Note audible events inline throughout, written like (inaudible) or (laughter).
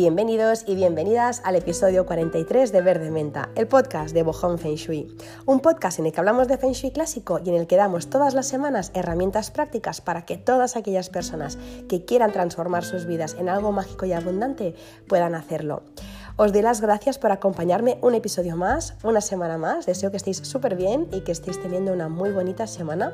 Bienvenidos y bienvenidas al episodio 43 de Verde Menta, el podcast de Bohong Feng Shui. Un podcast en el que hablamos de Feng Shui clásico y en el que damos todas las semanas herramientas prácticas para que todas aquellas personas que quieran transformar sus vidas en algo mágico y abundante puedan hacerlo. Os doy las gracias por acompañarme un episodio más, una semana más. Deseo que estéis súper bien y que estéis teniendo una muy bonita semana.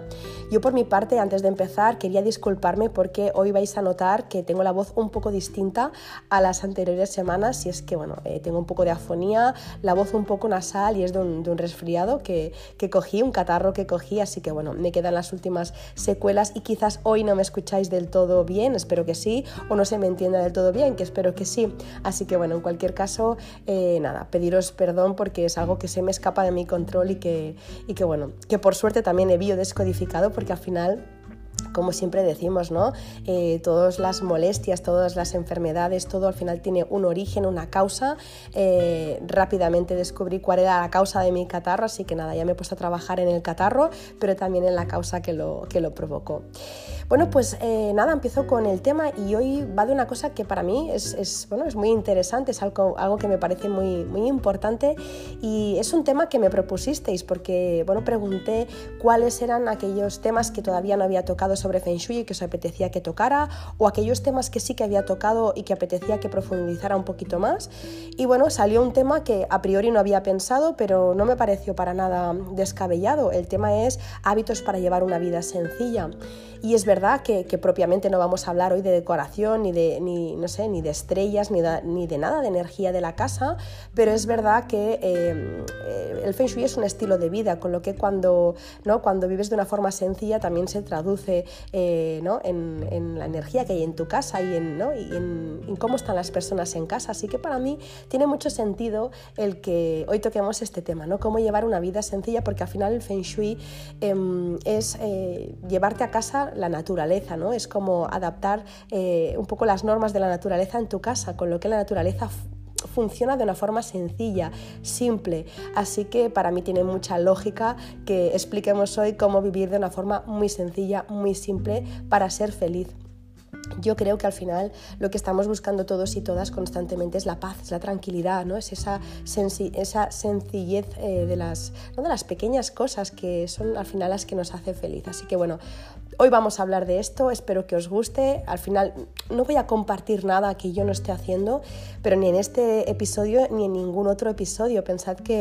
Yo por mi parte, antes de empezar, quería disculparme porque hoy vais a notar que tengo la voz un poco distinta a las anteriores semanas y es que, bueno, eh, tengo un poco de afonía, la voz un poco nasal y es de un, resfriado que, que cogí, un catarro que cogí, así que, bueno, me quedan las últimas secuelas y quizás hoy no me escucháis del todo bien, espero que sí, o no se me entienda del todo bien, que espero que sí. Así que, bueno, en cualquier caso, eh, nada, pediros perdón porque es algo que se me escapa de mi control y que, y que bueno, que por suerte también he biodescodificado porque al final como siempre decimos, ¿no? Eh, todas las molestias, todas las enfermedades, todo al final tiene un origen, una causa. Eh, rápidamente descubrí cuál era la causa de mi catarro, así que nada, ya me he puesto a trabajar en el catarro, pero también en la causa que lo, que lo provocó. Bueno, pues eh, nada, empiezo con el tema y hoy va de una cosa que para mí es, bueno, es muy interesante, es algo, algo que me parece muy, muy importante y es un tema que me propusisteis porque, bueno, pregunté cuáles eran aquellos temas que todavía no había tocado sobre Feng Shui y que os apetecía que tocara o aquellos temas que sí que había tocado y que apetecía que profundizara un poquito más. Y bueno, salió un tema que a priori no había pensado, pero no me pareció para nada descabellado. El tema es hábitos para llevar una vida sencilla. Y es verdad que, propiamente no vamos a hablar hoy de decoración, ni de, ni, no sé, ni de estrellas, ni de, ni de nada de energía de la casa, pero es verdad que eh, el Feng Shui es un estilo de vida, con lo que cuando, ¿no? cuando vives de una forma sencilla también se traduce eh, ¿no? en, en, la energía que hay en tu casa y, en, ¿no? y en, cómo están las personas en casa. Así que para mí tiene mucho sentido el que hoy toquemos este tema, ¿no? cómo llevar una vida sencilla, porque al final el Feng Shui em, es eh, llevarte a casa la naturaleza, ¿no? Es como adaptar eh, un poco las normas de la naturaleza en tu casa, con lo que la naturaleza funciona de una forma sencilla, simple. Así que para mí tiene mucha lógica que expliquemos hoy cómo vivir de una forma muy sencilla, muy simple para ser feliz. Yo creo que al final lo que estamos buscando todos y todas constantemente es la paz, es la tranquilidad, ¿no? es esa, esa sencillez eh, de, las, de las pequeñas cosas que son al final las que nos hace feliz. Así que bueno, hoy vamos a hablar de esto, espero que os guste. Al final no voy a compartir nada que yo no esté haciendo, pero ni en este episodio ni en ningún otro episodio. Pensad que,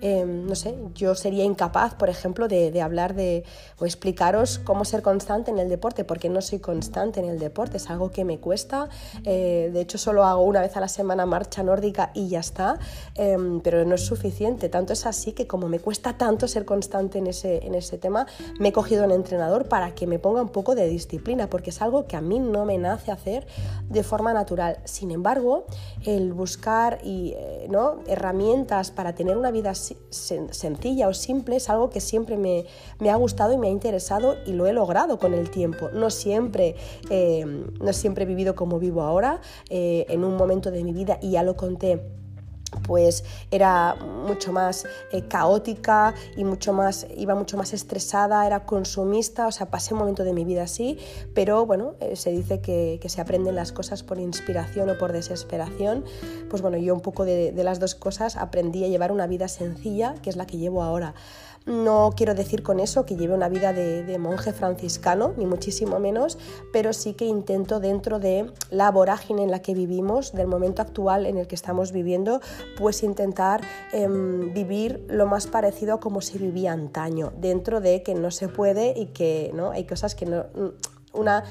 em, no sé, yo sería incapaz, por ejemplo, de, hablar de o explicaros cómo ser constante en el deporte, porque no soy constante en el deporte es algo que me cuesta. Eh, de hecho, solo hago una vez a la semana marcha nórdica y ya está, em, pero no es suficiente. Tanto es así que como me cuesta tanto ser constante en ese, en ese tema, me he cogido un entrenador para que me ponga un poco de disciplina, porque es algo que a mí no me nace hacer de forma natural. Sin embargo, el buscar y, eh, ¿no? herramientas para tener una vida sencilla o simple es algo que siempre me, me, ha gustado y me ha interesado y lo he logrado con el tiempo. No siempre eh, no siempre he vivido como vivo ahora, eh, en un momento de mi vida, y ya lo conté pues era mucho más eh, caótica y mucho más iba mucho más estresada era consumista o sea pasé un momento de mi vida así pero bueno eh, se dice que, se aprenden las cosas por inspiración o por desesperación. Pues bueno yo un poco de las dos cosas aprendí a llevar una vida sencilla que es la que llevo ahora no quiero decir con eso que lleve una vida de, monje franciscano, ni muchísimo menos, pero sí que intento dentro de la vorágine en la que vivimos, del momento actual en el que estamos viviendo, pues intentar em, vivir lo más parecido a como se vivía antaño, dentro de que no se puede y que ¿no? hay cosas que no... Una,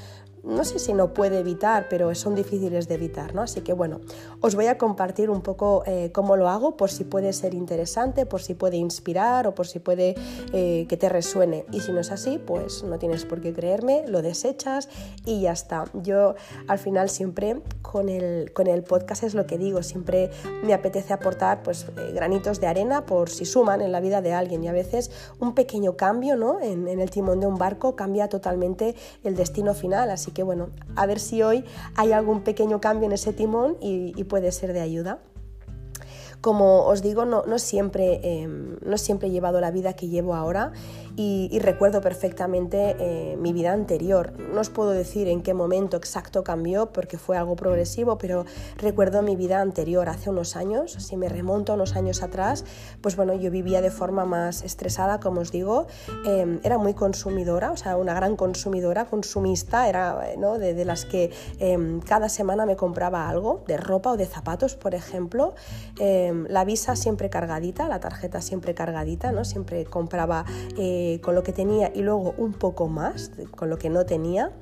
no sé si no puede evitar, pero son difíciles de evitar, ¿no? Así que bueno, os voy a compartir un poco eh, cómo lo hago, por si puede ser interesante, por si puede inspirar o por si puede eh, que te resuene. Y si no es así, pues no tienes por qué creerme, lo desechas y ya está. Yo al final siempre con el, con el podcast es lo que digo, siempre me apetece aportar pues eh, granitos de arena por si suman en la vida de alguien y a veces un pequeño cambio, ¿no? En, en el timón de un barco cambia totalmente el destino final, así que bueno, a ver si hoy hay algún pequeño cambio en ese timón y, puede ser de ayuda. Como os digo, no, no siempre, em, no siempre he llevado la vida que llevo ahora y, recuerdo perfectamente eh, mi vida anterior. No os puedo decir en qué momento exacto cambió porque fue algo progresivo, pero recuerdo mi vida anterior hace unos años, si me remonto unos años atrás, pues bueno, yo vivía de forma más estresada, como os digo, em, era muy consumidora, o sea, una gran consumidora, consumista, era ¿no? de, las que em, cada semana me compraba algo, de ropa o de zapatos, por ejemplo, em, la visa siempre cargadita, la tarjeta siempre cargadita, ¿no? siempre compraba... Eh, con lo que tenía y luego un poco más con lo que no tenía.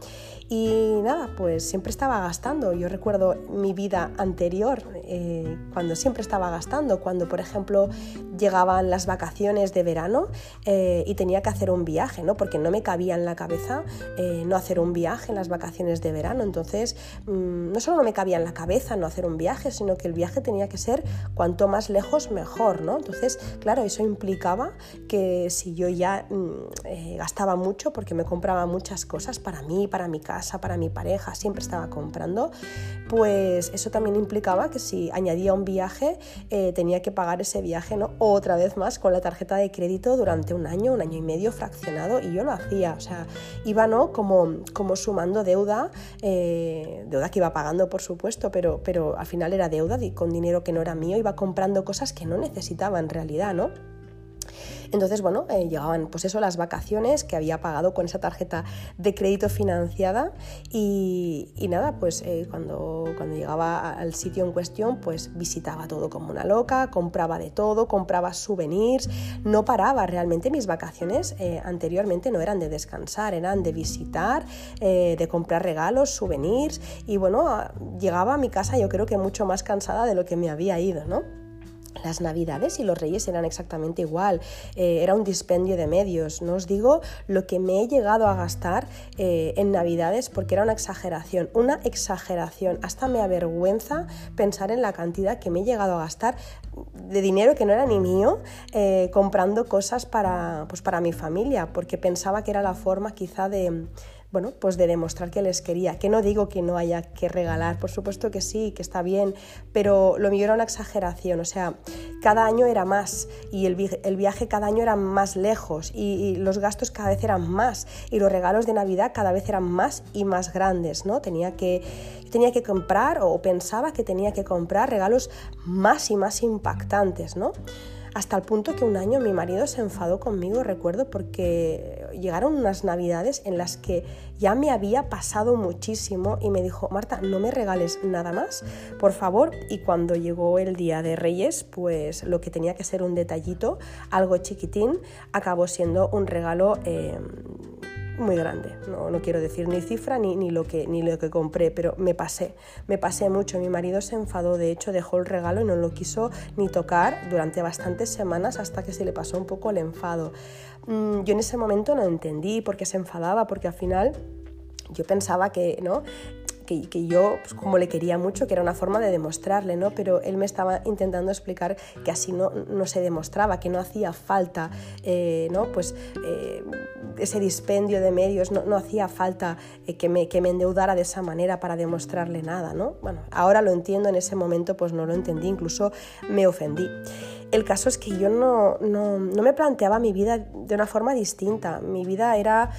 Y nada, pues siempre estaba gastando. Yo recuerdo mi vida anterior, eh, cuando siempre estaba gastando, cuando por ejemplo llegaban las vacaciones de verano eh, y tenía que hacer un viaje, ¿no? porque no me cabía en la cabeza eh, no hacer un viaje en las vacaciones de verano. Entonces, mm, no solo no me cabía en la cabeza no hacer un viaje, sino que el viaje tenía que ser cuanto más lejos mejor. ¿no? Entonces, claro, eso implicaba que si yo ya mm, gastaba mucho, porque me compraba muchas cosas para mí, para mi casa, para mi pareja, siempre estaba comprando, pues eso también implicaba que si añadía un viaje eh, tenía que pagar ese viaje ¿no? otra vez más con la tarjeta de crédito durante un año, un año y medio fraccionado y yo lo hacía, o sea, iba ¿no? como, como sumando deuda, eh, deuda que iba pagando por supuesto, pero, pero al final era deuda con dinero que no era mío, iba comprando cosas que no necesitaba en realidad, ¿no? Entonces, bueno, eh, llegaban pues eso, las vacaciones que había pagado con esa tarjeta de crédito financiada y, nada, pues eh, cuando, cuando llegaba al sitio en cuestión, pues visitaba todo como una loca, compraba de todo, compraba souvenirs, no paraba realmente mis vacaciones eh, anteriormente no eran de descansar, eran de visitar, de comprar regalos, souvenirs y bueno, llegaba a mi casa yo creo que mucho más cansada de lo que me había ido, ¿no? Las navidades y los reyes eran exactamente igual, eh, era un dispendio de medios. No os digo lo que me he llegado a gastar eh, en navidades porque era una exageración, una exageración. Hasta me avergüenza pensar en la cantidad que me he llegado a gastar de dinero que no era ni mío eh, comprando cosas para, pues para mi familia, porque pensaba que era la forma quizá de bueno, pues de demostrar que les quería. Que no digo que no haya que regalar, por supuesto que sí, que está bien, pero lo mío era una exageración, o sea, cada año era más y el, viaje cada año era más lejos y, los gastos cada vez eran más y los regalos de Navidad cada vez eran más y más grandes, ¿no? Tenía que, tenía que comprar o pensaba que tenía que comprar regalos más y más impactantes, ¿no? Hasta el punto que un año mi marido se enfadó conmigo, recuerdo, porque llegaron unas navidades en las que ya me había pasado muchísimo y me dijo, Marta, no me regales nada más, por favor. Y cuando llegó el día de Reyes, pues lo que tenía que ser un detallito, algo chiquitín, acabó siendo un regalo... Eh, muy grande. No, no, quiero decir ni cifra ni, ni, lo que, ni lo que compré, pero me pasé, me pasé mucho. Mi marido se enfadó, de hecho dejó el regalo y no lo quiso ni tocar durante bastantes semanas hasta que se le pasó un poco el enfado. Mm, yo en ese momento no entendí por qué se enfadaba, porque al final yo pensaba que, ¿no? Que, yo pues, como le quería mucho, que era una forma de demostrarle, ¿no? Pero él me estaba intentando explicar que así no, no se demostraba, que no hacía falta, eh, ¿no? Pues eh, ese dispendio de medios, no, no hacía falta eh, que, me, que me endeudara de esa manera para demostrarle nada, ¿no? Bueno, ahora lo entiendo, en ese momento pues no lo entendí, incluso me ofendí. El caso es que yo no, no, no, me planteaba mi vida de una forma distinta. Mi vida era,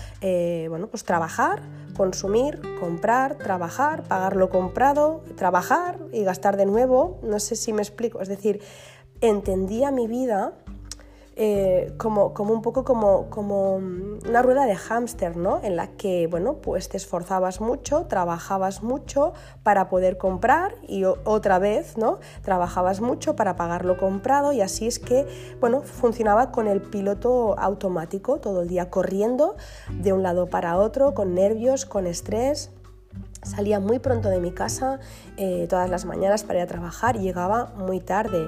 bueno, pues trabajar, consumir, comprar, trabajar, pagar lo comprado, trabajar y gastar de nuevo. No sé si me explico. Es decir, entendía mi vida eh, como, como, un poco como, como una rueda de hámster, ¿no? En la que, bueno, pues te esforzabas mucho, trabajabas mucho para poder comprar y otra vez, ¿no? Trabajabas mucho para pagar lo comprado y así es que, bueno, funcionaba con el piloto automático todo el día corriendo de un lado para otro, con nervios, con estrés. Salía muy pronto de mi casa eh, todas las mañanas para ir a trabajar y llegaba muy tarde.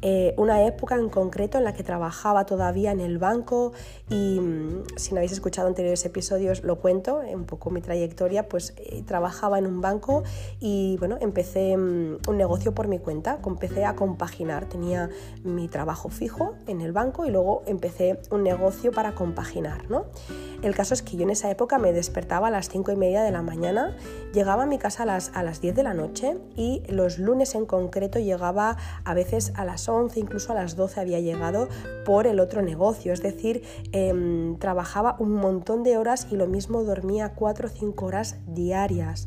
Eh, una época en concreto en la que trabajaba todavía en el banco y mm, si no habéis escuchado anteriores episodios lo cuento, un poco mi trayectoria, pues eh, trabajaba en un banco y bueno, empecé mm, un negocio por mi cuenta, empecé a compaginar, tenía mi trabajo fijo en el banco y luego empecé un negocio para compaginar, ¿no? El caso es que yo en esa época me despertaba a las 5 y media de la mañana, llegaba a mi casa a las, a las 10 de la noche y los lunes en concreto llegaba a veces a las 11, incluso a las 12 había llegado por el otro negocio. Es decir, em, trabajaba un montón de horas y lo mismo dormía 4 o 5 horas diarias.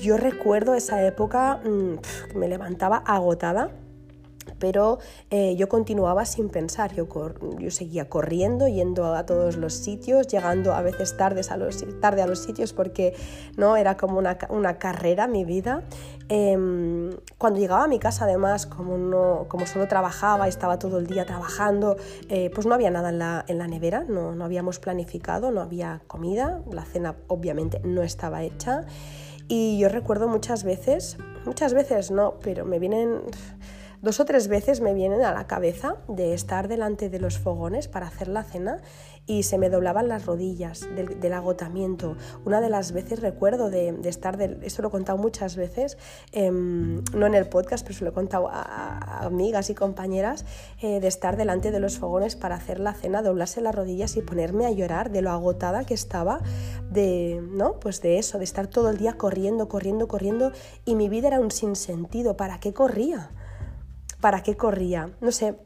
Yo recuerdo esa época, mm, me levantaba agotada pero eh, yo continuaba sin pensar, yo, yo, seguía corriendo, yendo a todos los sitios, llegando a veces tardes a los, tarde a los sitios porque no era como una, una carrera mi vida. Em, cuando llegaba a mi casa además, como, no, como solo trabajaba, estaba todo el día trabajando, eh, pues no había nada en la, en la nevera, no, no habíamos planificado, no había comida, la cena obviamente no estaba hecha. Y yo recuerdo muchas veces, muchas veces no, pero me vienen Dos o tres veces me vienen a la cabeza de estar delante de los fogones para hacer la cena y se me doblaban las rodillas del, agotamiento. Una de las veces recuerdo de, estar, de, esto lo he contado muchas veces, em, no en el podcast, pero se lo he contado a, amigas y compañeras, eh, de estar delante de los fogones para hacer la cena, doblarse las rodillas y ponerme a llorar de lo agotada que estaba de, ¿no? pues de eso, de estar todo el día corriendo, corriendo, corriendo y mi vida era un sinsentido. ¿Para qué corría? Para qué corría. No sé,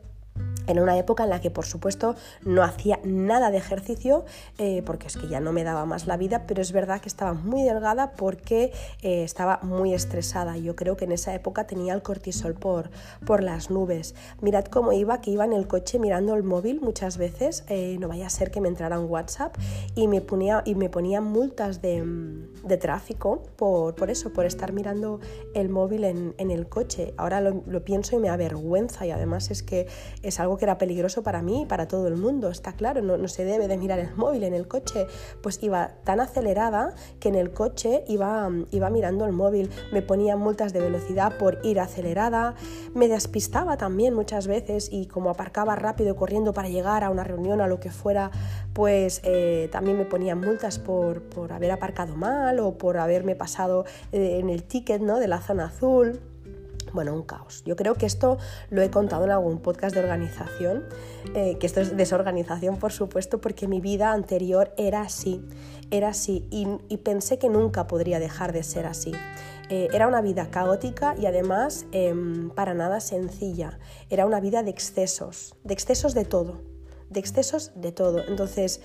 en una época en la que por supuesto no hacía nada de ejercicio eh, porque es que ya no me daba más la vida, pero es verdad que estaba muy delgada porque eh, estaba muy estresada. Yo creo que en esa época tenía el cortisol por, por las nubes. Mirad cómo iba, que iba en el coche mirando el móvil muchas veces, eh, no vaya a ser que me entrara un WhatsApp y me ponía, y me ponía multas de, de tráfico por, por, eso, por estar mirando el móvil en, en el coche. Ahora lo, lo pienso y me avergüenza y además es que es algo que era peligroso para mí y para todo el mundo, está claro, no, no, se debe de mirar el móvil en el coche, pues iba tan acelerada que en el coche iba, iba mirando el móvil, me ponía multas de velocidad por ir acelerada, me despistaba también muchas veces y como aparcaba rápido corriendo para llegar a una reunión o a lo que fuera, pues eh, también me ponían multas por, por, haber aparcado mal o por haberme pasado eh, en el ticket ¿no? de la zona azul bueno, un caos. Yo creo que esto lo he contado en algún podcast de organización, eh, que esto es desorganización, por supuesto, porque mi vida anterior era así, era así, y, pensé que nunca podría dejar de ser así. Eh, era una vida caótica y además em, para nada sencilla. Era una vida de excesos, de excesos de todo, de excesos de todo. Entonces,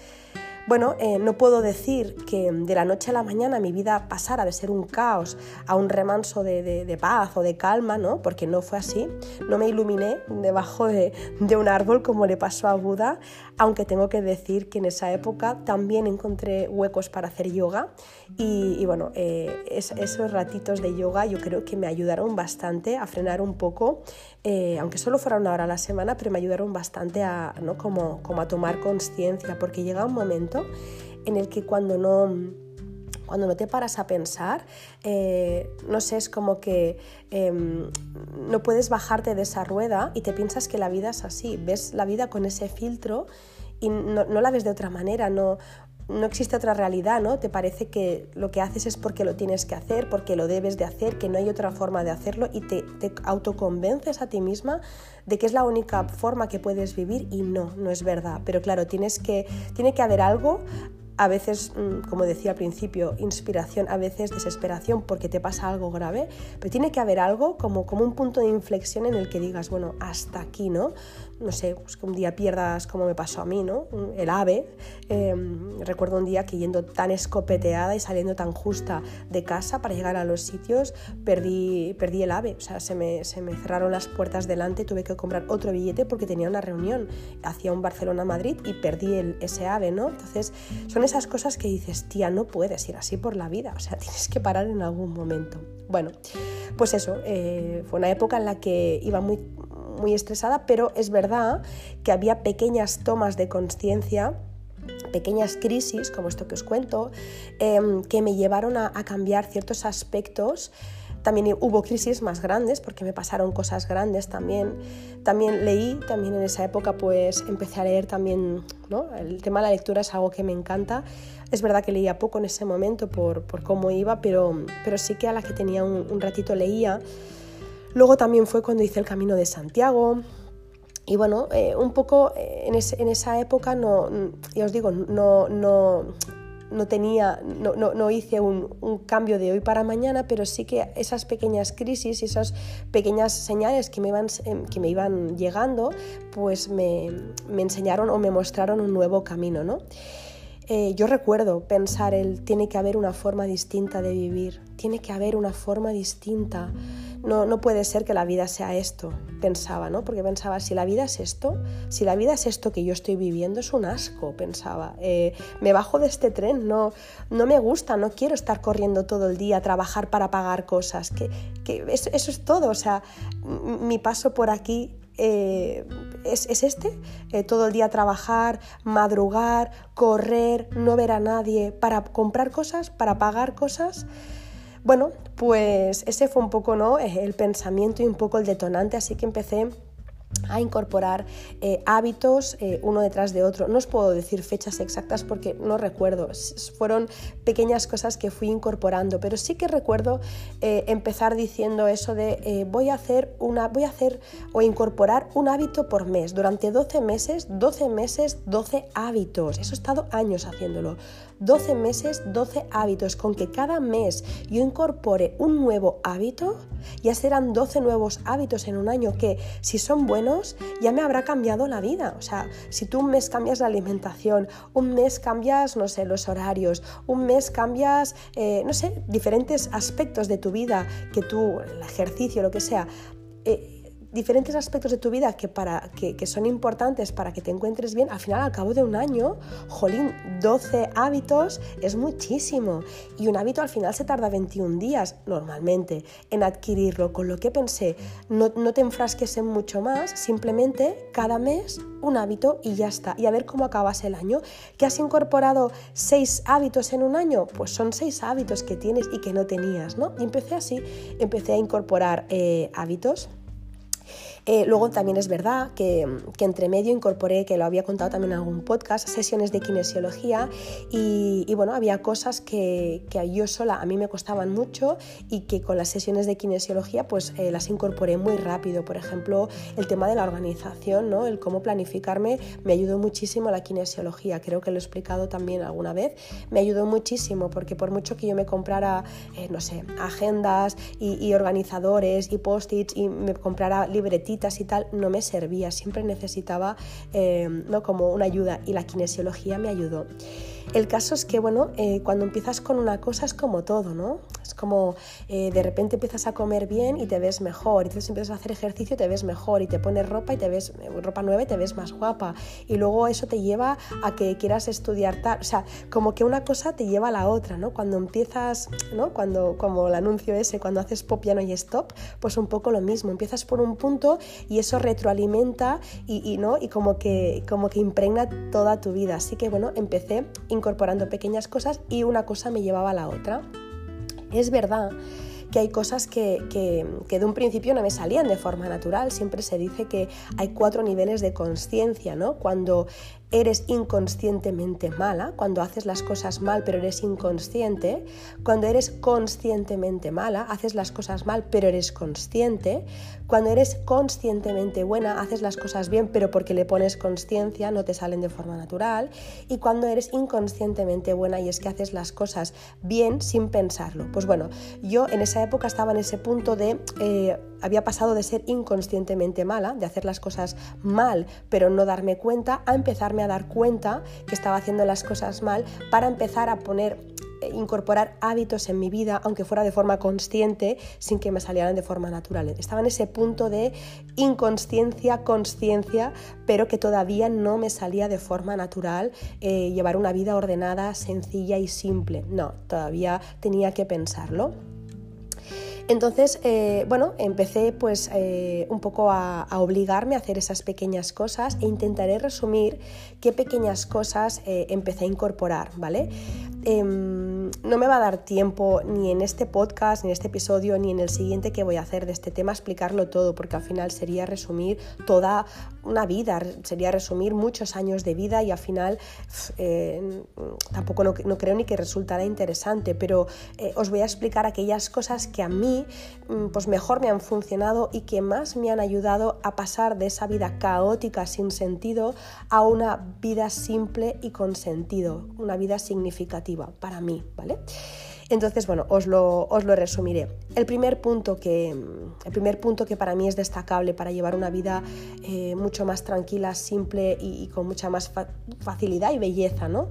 bueno, eh, no puedo decir que de la noche a la mañana mi vida pasara de ser un caos a un remanso de, paz o de calma, ¿no? Porque no fue así. No me iluminé debajo de, un árbol como le pasó a Buda, aunque tengo que decir que en esa época también encontré huecos para hacer yoga y, bueno, eh, esos ratitos de yoga yo creo que me ayudaron bastante a frenar un poco, eh, aunque solo fuera una hora a la semana, pero me ayudaron bastante a, ¿no? como, como a tomar conciencia, porque llega un momento en el que cuando no, cuando no te paras a pensar, eh, no sé, es como que em, no puedes bajarte de esa rueda y te piensas que la vida es así, ves la vida con ese filtro y no, la ves de otra manera, no, no existe otra realidad, ¿no? Te parece que lo que haces es porque lo tienes que hacer, porque lo debes de hacer, que no hay otra forma de hacerlo y te, te autoconvences a ti misma de que es la única forma que puedes vivir y no, no es verdad. Pero claro, tienes que, tiene que haber algo, a veces, mm, como decía al principio, inspiración, a veces desesperación porque te pasa algo grave, pero tiene que haber algo como, como un punto de inflexión en el que digas, bueno, hasta aquí, ¿no? No sé, pues que un día pierdas como me pasó a mí, ¿no? El ave. Em, recuerdo un día que yendo tan escopeteada y saliendo tan justa de casa para llegar a los sitios, perdí, perdí el ave, o sea, se me, se me cerraron las puertas delante, tuve que comprar otro billete porque tenía una reunión hacia un Barcelona-Madrid y perdí el, ese ave, ¿no? Entonces, son esas cosas que dices, tía, no puedes ir así por la vida, o sea, (laughs) tienes que parar en algún momento. Bueno, pues eso, eh, fue una época en la que iba muy, muy estresada, pero es verdad que había pequeñas tomas de conciencia pequeñas crisis, como esto que os cuento, em, que me llevaron a, a cambiar ciertos aspectos también hubo crisis más grandes porque me pasaron cosas grandes también. También leí, también en esa época pues empecé a leer también, ¿no? El tema de la lectura es algo que me encanta. Es verdad que leía poco en ese momento por, por cómo iba, pero, pero sí que a la que tenía un, un ratito leía. Luego también fue cuando hice el Camino de Santiago, y bueno, eh, un poco eh, en, esa época no, ya os digo, no, no, no tenía, no, no, hice un, cambio de hoy para mañana, pero sí que esas pequeñas crisis y esas pequeñas señales que me iban, em, que me iban llegando, pues me, me enseñaron o me mostraron un nuevo camino, ¿no? Eh, yo recuerdo pensar el tiene que haber una forma distinta de vivir, tiene que haber una forma distinta. No, no puede ser que la vida sea esto, pensaba, ¿no? Porque pensaba, si la vida es esto, si la vida es esto que yo estoy viviendo, es un asco, pensaba. Eh, me bajo de este tren, no, no me gusta, no quiero estar corriendo todo el día, trabajar para pagar cosas, que, que eso, eso es todo, o sea, mi paso por aquí eh, es, este, eh, todo el día trabajar, madrugar, correr, no ver a nadie, para comprar cosas, para pagar cosas. Bueno, pues ese fue un poco ¿no? el pensamiento y un poco el detonante, así que empecé a incorporar eh, hábitos eh, uno detrás de otro. No os puedo decir fechas exactas porque no recuerdo, fueron pequeñas cosas que fui incorporando, pero sí que recuerdo eh, empezar diciendo eso de voy a hacer una, voy a hacer o incorporar un hábito por mes. Durante 12 meses, 12 meses, 12 hábitos. Eso he estado años haciéndolo. 12 meses, 12 hábitos, con que cada mes yo incorpore un nuevo hábito, ya serán 12 nuevos hábitos en un año que si son buenos ya me habrá cambiado la vida. O sea, si tú un mes cambias la alimentación, un mes cambias, no sé, los horarios, un mes cambias, eh, no sé, diferentes aspectos de tu vida, que tú, el ejercicio, lo que sea, eh, diferentes aspectos de tu vida que, para, que, son importantes para que te encuentres bien, al final, al cabo de un año, jolín, 12 hábitos es muchísimo. Y un hábito al final se tarda 21 días normalmente en adquirirlo, con lo que pensé, no, no te enfrasques en mucho más, simplemente cada mes un hábito y ya está. Y a ver cómo acabas el año. ¿Que has incorporado seis hábitos en un año? Pues son seis hábitos que tienes y que no tenías, ¿no? Y empecé así, empecé a incorporar eh, hábitos eh, luego también es verdad que, entre medio incorporé, que lo había contado también en algún podcast, sesiones de kinesiología y, bueno, había cosas que, yo sola a mí me costaban mucho y que con las sesiones de kinesiología pues eh, las incorporé muy rápido. Por ejemplo, el tema de la organización, ¿no? el cómo planificarme, me ayudó muchísimo la kinesiología. Creo que lo he explicado también alguna vez. Me ayudó muchísimo porque por mucho que yo me comprara, eh, no sé, agendas y, organizadores y post-its y me comprara y tal no me servía, siempre necesitaba eh, ¿no? como una ayuda y la kinesiología me ayudó. El caso es que, bueno, eh, cuando empiezas con una cosa es como todo, ¿no? Es como eh, de repente empiezas a comer bien y te ves mejor, y entonces empiezas a hacer ejercicio y te ves mejor, y te pones ropa y te ves, ropa nueva y te ves más guapa, y luego eso te lleva a que quieras estudiar tal, o sea, como que una cosa te lleva a la otra, ¿no? Cuando empiezas, ¿no? Cuando, como el anuncio ese, cuando haces pop ya no hay stop, pues un poco lo mismo, empiezas por un punto y eso retroalimenta y, ¿no? y como, que, como que impregna toda tu vida. Así que bueno, empecé incorporando pequeñas cosas y una cosa me llevaba a la otra. Es verdad que hay cosas que, que, de un principio no me salían de forma natural. Siempre se dice que hay cuatro niveles de conciencia, ¿no? Cuando eres inconscientemente mala, cuando haces las cosas mal pero eres inconsciente, cuando eres conscientemente mala, haces las cosas mal pero eres consciente, cuando eres conscientemente buena, haces las cosas bien pero porque le pones conciencia, no te salen de forma natural, y cuando eres inconscientemente buena y es que haces las cosas bien sin pensarlo. Pues bueno, yo en esa época estaba en ese punto de... Eh, había pasado de ser inconscientemente mala, de hacer las cosas mal pero no darme cuenta, a empezarme a dar cuenta que estaba haciendo las cosas mal para empezar a poner eh, incorporar hábitos en mi vida, aunque fuera de forma consciente, sin que me salieran de forma natural. Estaba en ese punto de inconsciencia, consciencia, pero que todavía no me salía de forma natural eh, llevar una vida ordenada, sencilla y simple. No, todavía tenía que pensarlo. Entonces, eh, bueno, empecé pues eh, un poco a, obligarme a hacer esas pequeñas cosas e intentaré resumir qué pequeñas cosas eh, empecé a incorporar, ¿vale? Em, no me va a dar tiempo ni en este podcast, ni en este episodio, ni en el siguiente que voy a hacer de este tema explicarlo todo, porque al final sería resumir toda una vida, sería resumir muchos años de vida y al final eh, tampoco no, creo ni que resultará interesante, pero eh, os voy a explicar aquellas cosas que a mí mm, pues mejor me han funcionado y que más me han ayudado a pasar de esa vida caótica sin sentido a una vida simple y con sentido, una vida significativa para mí, ¿vale? Entonces, bueno, os lo, os lo resumiré. El primer, punto que, el primer punto que para mí es destacable para llevar una vida eh, mucho más tranquila, simple y, con mucha más facilidad y belleza, ¿no?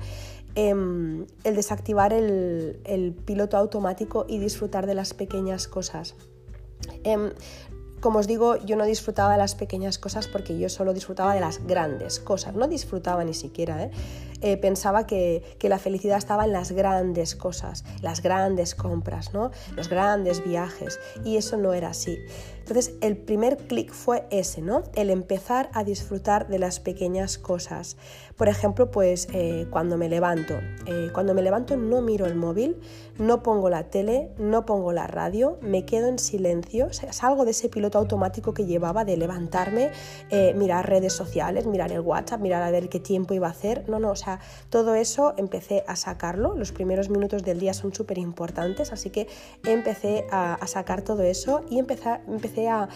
Em, el desactivar el, piloto automático y disfrutar de las pequeñas cosas. Em, como os digo, yo no disfrutaba de las pequeñas cosas porque yo solo disfrutaba de las grandes cosas, no disfrutaba ni siquiera. ¿eh? Eh, pensaba que, la felicidad estaba en las grandes cosas, las grandes compras, ¿no? los grandes viajes, y eso no era así. Entonces, el primer clic fue ese, ¿no? El empezar a disfrutar de las pequeñas cosas. Por ejemplo, pues eh, cuando me levanto. Eh, cuando me levanto no miro el móvil, no pongo la tele, no pongo la radio, me quedo en silencio, salgo de ese piloto automático que llevaba de levantarme, mirar redes sociales, mirar el WhatsApp, mirar a ver qué tiempo iba a hacer. No, no, todo eso empecé a sacarlo. Los primeros minutos del día son súper importantes, así que empecé a, sacar todo eso y empecé, empecé a,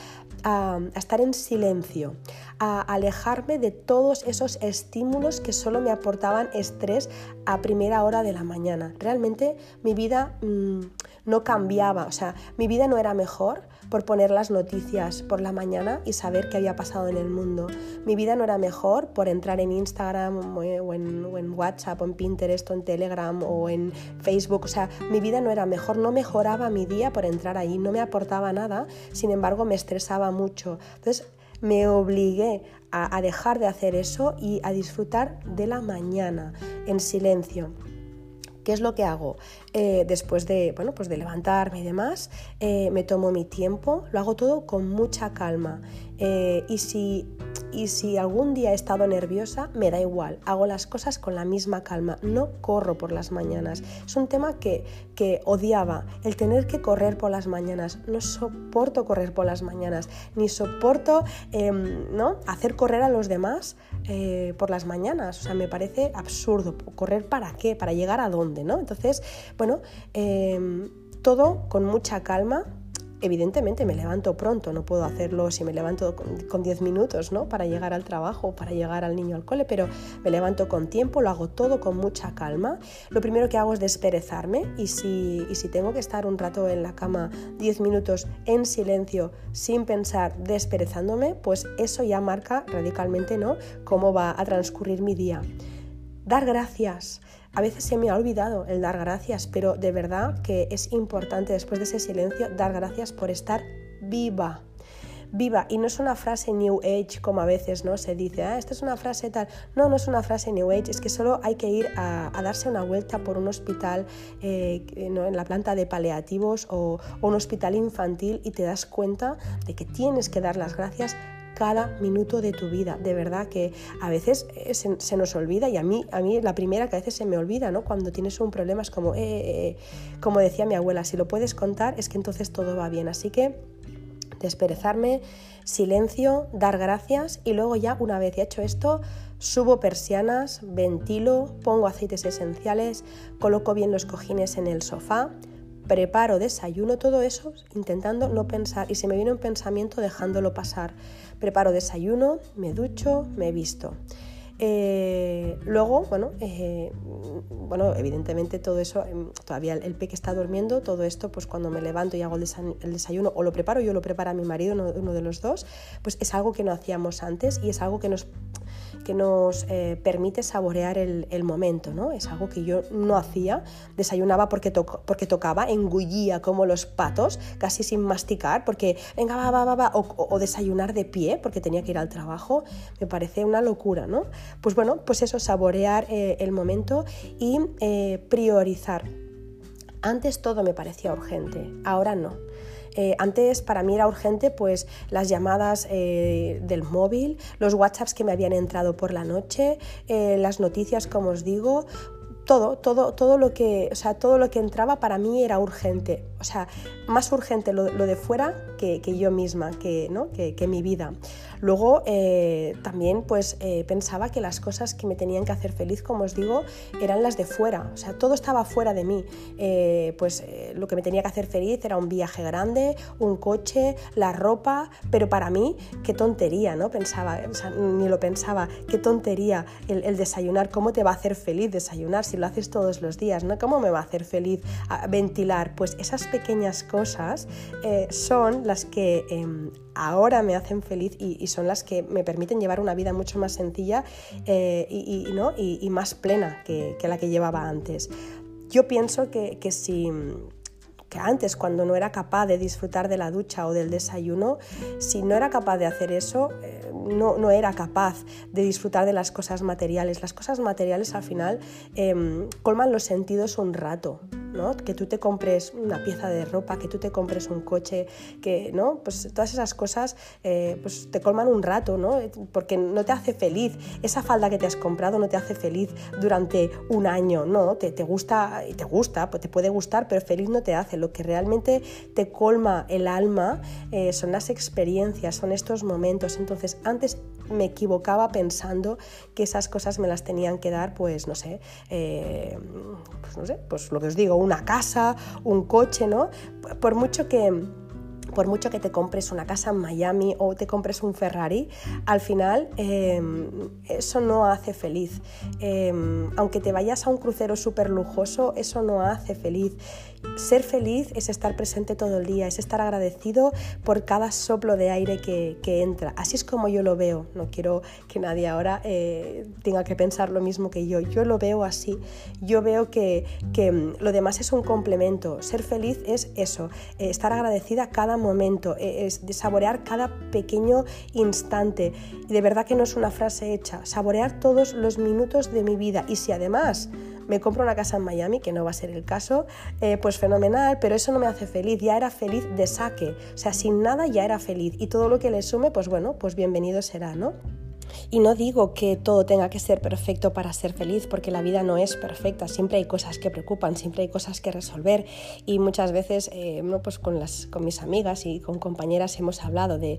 estar en silencio, a alejarme de todos esos estímulos que solo me aportaban estrés a primera hora de la mañana. Realmente mi vida mm, no cambiaba, o sea, mi vida no era mejor por poner las noticias por la mañana y saber qué había pasado en el mundo. Mi vida no era mejor por entrar en Instagram o en, WhatsApp o en Pinterest o en Telegram o en Facebook. O sea, mi vida no era mejor, no mejoraba mi día por entrar ahí, no me aportaba nada, sin embargo me estresaba mucho. Entonces, me obligué a, dejar de hacer eso y a disfrutar de la mañana en silencio. ¿Qué es lo que hago? Eh, después de, bueno, pues de levantarme y demás, eh, me tomo mi tiempo, lo hago todo con mucha calma. Eh, y, si, y si algún día he estado nerviosa, me da igual, hago las cosas con la misma calma, no corro por las mañanas. Es un tema que, que odiaba, el tener que correr por las mañanas. No soporto correr por las mañanas, ni soporto em, ¿no? hacer correr a los demás por las mañanas. O sea, me parece absurdo. ¿Correr para qué? ¿Para llegar a dónde? ¿no? Entonces, bueno, em, todo con mucha calma. Evidentemente me levanto pronto, no puedo hacerlo si me levanto con 10 minutos ¿no? para llegar al trabajo, para llegar al niño al cole, pero me levanto con tiempo, lo hago todo con mucha calma. Lo primero que hago es desperezarme y si, y si tengo que estar un rato en la cama 10 minutos en silencio sin pensar, desperezándome, pues eso ya marca radicalmente ¿no? cómo va a transcurrir mi día. Dar gracias. A veces se me ha olvidado el dar gracias, pero de verdad que es importante después de ese silencio dar gracias por estar viva. Viva, y no es una frase New Age como a veces ¿no? se dice, ah, esta es una frase tal. No, no es una frase New Age, es que solo hay que ir a, darse una vuelta por un hospital eh, en la planta de paliativos o un hospital infantil y te das cuenta de que tienes que dar las gracias cada minuto de tu vida. De verdad que a veces eh, se, nos olvida y a mí, a mí la primera que a veces se me olvida, ¿no? Cuando tienes un problema es como, eh, eh, como decía mi abuela, si lo puedes contar es que entonces todo va bien. Así que desperezarme, silencio, dar gracias y luego ya una vez hecho esto, subo persianas, ventilo, pongo aceites esenciales, coloco bien los cojines en el sofá, preparo desayuno, todo eso intentando no pensar y si me viene un pensamiento dejándolo pasar. Preparo desayuno, me ducho, me visto. Eh, luego, bueno, eh, bueno, evidentemente todo eso, em, todavía el, peque está durmiendo, todo esto, pues cuando me levanto y hago el desayuno, o lo preparo, yo lo preparo a mi marido, uno de los dos, pues es algo que no hacíamos antes y es algo que nos que nos eh, permite saborear el, momento, ¿no? Es algo que yo no hacía, desayunaba porque, tocaba, engullía como los patos, casi sin masticar, porque venga, va, va, va, va, o, desayunar de pie porque tenía que ir al trabajo, me parece una locura, ¿no? Pues bueno, pues eso, saborear eh, el momento y eh, priorizar. Antes todo me parecía urgente, ahora no. Eh, antes para mí era urgente pues las llamadas eh, del móvil, los WhatsApps que me habían entrado por la noche, eh, las noticias como os digo, todo, todo, todo lo que, o sea, todo lo que entraba para mí era urgente. O sea, más urgente lo, de fuera que, yo misma, que, ¿no? que, mi vida. Luego eh, también pues eh, pensaba que las cosas que me tenían que hacer feliz, como os digo, eran las de fuera. O sea, todo estaba fuera de mí. Eh, pues lo que me tenía que hacer feliz era un viaje grande, un coche, la ropa, pero para mí, qué tontería, ¿no? Pensaba, o sea, ni lo pensaba, qué tontería el, el desayunar, cómo te va a hacer feliz desayunar si lo haces todos los días, ¿no? ¿Cómo me va a hacer feliz ventilar? Pues esas pequeñas cosas eh, son las que em, ahora me hacen feliz y, son las que me permiten llevar una vida mucho más sencilla eh, y, ¿no? y, más plena que, la que llevaba antes. Yo pienso que, que si que antes cuando no era capaz de disfrutar de la ducha o del desayuno, si no era capaz de hacer eso, eh, no, no, era capaz de disfrutar de las cosas materiales. Las cosas materiales al final em, colman los sentidos un rato, que tú te compres una pieza de ropa, que tú te compres un coche, que, ¿no? Pues todas esas cosas eh, pues te colman un rato, ¿no? Porque no te hace feliz. Esa falda que te has comprado no te hace feliz durante un año, ¿no? Te, te gusta te gusta, pues te puede gustar, pero feliz no te hace. Lo que realmente te colma el alma eh, son las experiencias, son estos momentos. Entonces, antes me equivocaba pensando que esas cosas me las tenían que dar, pues no sé, eh, pues no sé, pues lo que os digo, una casa, un coche, ¿no? Por mucho que por mucho que te compres una casa en Miami o te compres un Ferrari, al final em, eso no hace feliz. Em, aunque te vayas a un crucero súper lujoso, eso no hace feliz. Ser feliz es estar presente todo el día, es estar agradecido por cada soplo de aire que, entra. Así es como yo lo veo. No quiero que nadie ahora eh, tenga que pensar lo mismo que yo. Yo lo veo así. Yo veo que, mm, lo demás es un complemento. Ser feliz es eso, eh, estar agradecida cada momento, eh, es saborear cada pequeño instante. Y de verdad que no es una frase hecha. Saborear todos los minutos de mi vida. Y si además me compro una casa en Miami, que no va a ser el caso, eh, pues fenomenal, pero eso no me hace feliz, ya era feliz de saque, o sea, sin nada ya era feliz y todo lo que le sume, pues bueno, pues bienvenido será, ¿no? Y no digo que todo tenga que ser perfecto para ser feliz, porque la vida no es perfecta, siempre hay cosas que preocupan, siempre hay cosas que resolver. Y muchas veces eh, pues con, las, con mis amigas y con compañeras hemos hablado de,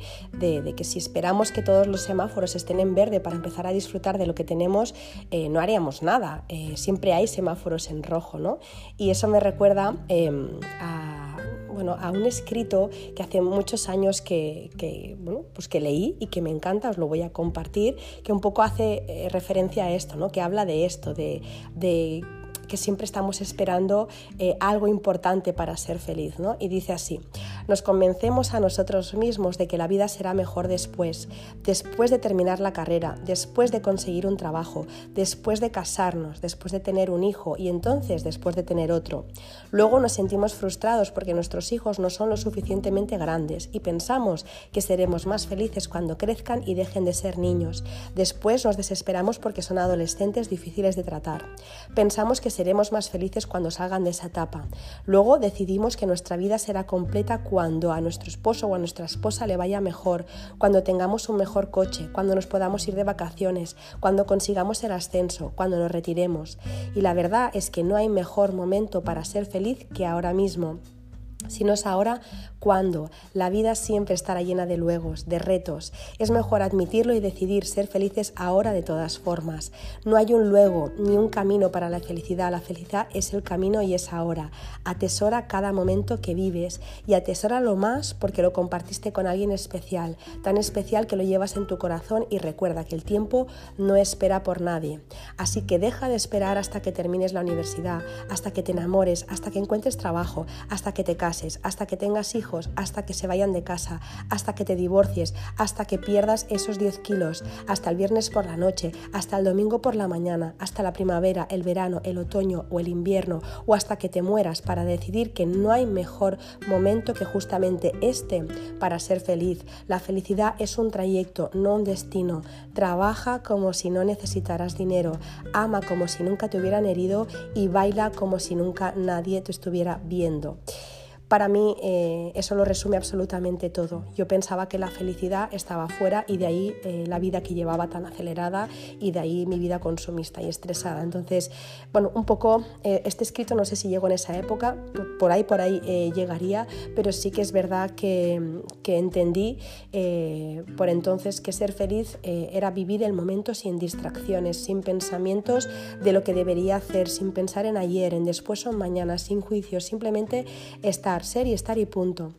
que si esperamos que todos los semáforos estén en verde para empezar a disfrutar de lo que tenemos, eh, no haríamos nada, eh, siempre hay semáforos en rojo, ¿no? Y eso me recuerda em, a bueno, a un escrito que hace muchos años que, bueno, pues que leí y que me encanta, os lo voy a compartir, que un poco hace eh, referencia a esto, ¿no? que habla de esto, de, de que siempre estamos esperando eh, algo importante para ser feliz. ¿no? Y dice así, nos convencemos a nosotros mismos de que la vida será mejor después, después de terminar la carrera, después de conseguir un trabajo, después de casarnos, después de tener un hijo y entonces después de tener otro. Luego nos sentimos frustrados porque nuestros hijos no son lo suficientemente grandes y pensamos que seremos más felices cuando crezcan y dejen de ser niños. Después nos desesperamos porque son adolescentes difíciles de tratar. Pensamos que seremos más felices cuando salgan de esa etapa. Luego decidimos que nuestra vida será completa cuando a nuestro esposo o a nuestra esposa le vaya mejor, cuando tengamos un mejor coche, cuando nos podamos ir de vacaciones, cuando consigamos el ascenso, cuando nos retiremos. Y la verdad es que no hay mejor momento para ser feliz que ahora mismo. Si no es ahora, ¿cuándo? La vida siempre estará llena de luegos, de retos. Es mejor admitirlo y decidir ser felices ahora de todas formas. No hay un luego ni un camino para la felicidad. La felicidad es el camino y es ahora. Atesora cada momento que vives y atesora lo más porque lo compartiste con alguien especial, tan especial que lo llevas en tu corazón y recuerda que el tiempo no espera por nadie. Así que deja de esperar hasta que termines la universidad, hasta que te enamores, hasta que encuentres trabajo, hasta que te cases hasta que tengas hijos, hasta que se vayan de casa, hasta que te divorcies, hasta que pierdas esos 10 kilos, hasta el viernes por la noche, hasta el domingo por la mañana, hasta la primavera, el verano, el otoño o el invierno, o hasta que te mueras para decidir que no hay mejor momento que justamente este para ser feliz. La felicidad es un trayecto, no un destino. Trabaja como si no necesitaras dinero, ama como si nunca te hubieran herido y baila como si nunca nadie te estuviera viendo. Para mí eh, eso lo resume absolutamente todo. Yo pensaba que la felicidad estaba fuera y de ahí eh, la vida que llevaba tan acelerada y de ahí mi vida consumista y estresada. Entonces, bueno, un poco este escrito no sé si llegó en esa época, por ahí, por ahí llegaría, pero sí que es verdad que, que entendí por entonces que ser feliz era vivir el momento sin distracciones, sin pensamientos de lo que debería hacer, sin pensar en ayer, en después o en mañana, sin juicios, simplemente estar, ser y estar y punto.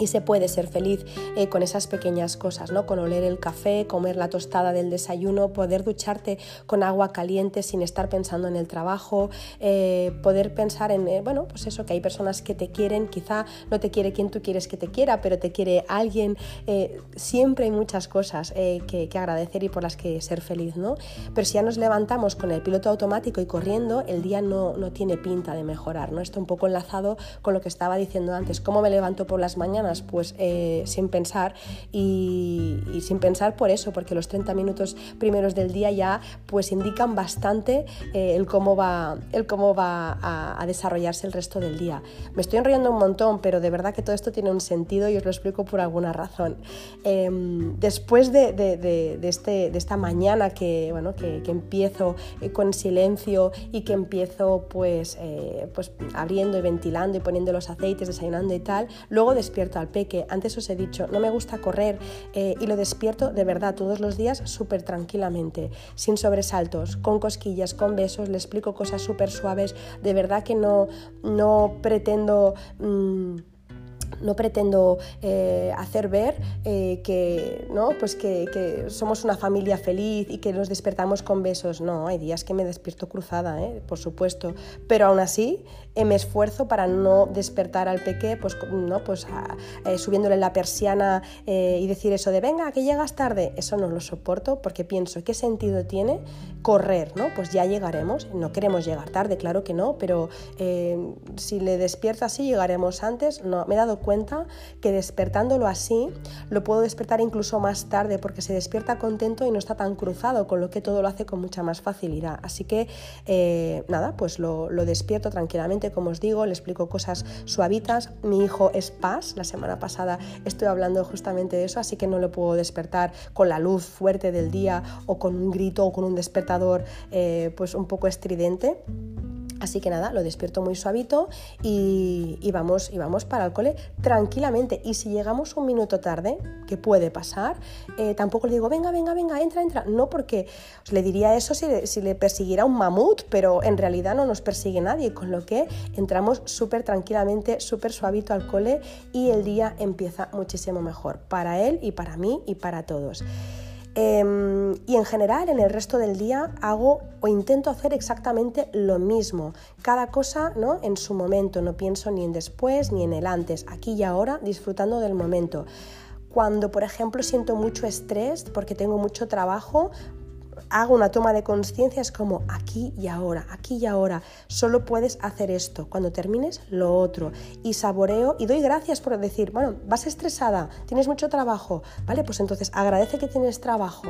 Y se puede ser feliz eh, con esas pequeñas cosas, ¿no? Con oler el café, comer la tostada del desayuno, poder ducharte con agua caliente sin estar pensando en el trabajo, eh, poder pensar en, eh, bueno, pues eso, que hay personas que te quieren, quizá no te quiere quien tú quieres que te quiera, pero te quiere alguien. siempre hay muchas cosas que, agradecer y por las que ser feliz, ¿no? Pero si ya nos levantamos con el piloto automático y corriendo, el día no, no tiene pinta de mejorar, ¿no? Esto un poco enlazado con lo que estaba diciendo antes, cómo me levanto por mañanas pues eh, sin pensar y, sin pensar por eso, porque los 30 minutos primeros del día ya pues indican bastante eh, el cómo va, el cómo va a, desarrollarse el resto del día. Me estoy enrollando un montón, pero de verdad que todo esto tiene un sentido y os lo explico por alguna razón. Em, después de, de, este, de esta mañana que, bueno, que, que empiezo eh, con silencio y que empiezo pues, pues abriendo y ventilando y poniendo los aceites, desayunando y tal, luego despierto al peque. Antes os he dicho, no me gusta correr eh, y lo despierto de verdad todos los días súper tranquilamente, sin sobresaltos, con cosquillas, con besos, le explico cosas súper suaves. De verdad que no, no pretendo... Mm, no pretendo eh, hacer ver eh, que, ¿no? pues que, que, somos una familia feliz y que nos despertamos con besos. No, hay días que me despierto cruzada, por supuesto, pero aún así me esfuerzo para no despertar al peque pues, ¿no? pues, subiéndole la persiana y decir eso de venga, que llegas tarde. Eso no lo soporto porque pienso, ¿qué sentido tiene correr? ¿no? Pues ya llegaremos, no queremos llegar tarde, claro que no, pero si le despierto así llegaremos antes. No, me he dado cuenta que despertándolo así lo puedo despertar incluso más tarde porque se despierta contento y no está tan cruzado, con lo que todo lo hace con mucha más facilidad. Así que eh, nada, pues lo, despierto tranquilamente, como os digo, le explico cosas suavitas. Mi hijo es paz, la semana pasada estoy hablando justamente de eso, así que no le puedo despertar con la luz fuerte del día o con un grito o con un despertador eh, pues un poco estridente. Así que nada, lo despierto muy suavito y, vamos, y vamos para el cole tranquilamente. Y si llegamos un minuto tarde, que puede pasar, eh, tampoco le digo, venga, venga, venga, entra, entra. No, porque le diría eso si si le persiguiera un mamut, pero en realidad no nos persigue nadie, con lo que entramos súper tranquilamente, súper suavito al cole y el día empieza muchísimo mejor para él y para mí y para todos. Em, y en general, en el resto del día hago o intento hacer exactamente lo mismo. Cada cosa ¿no? en su momento, no pienso ni en después ni en el antes, aquí y ahora, disfrutando del momento. Cuando, por ejemplo, siento mucho estrés porque tengo mucho trabajo, hago una toma de conciencia, es como aquí y ahora, aquí y ahora, solo puedes hacer esto, cuando termines lo otro. Y saboreo y doy gracias por decir, bueno, vas estresada, tienes mucho trabajo, ¿vale? Pues entonces agradece que tienes trabajo.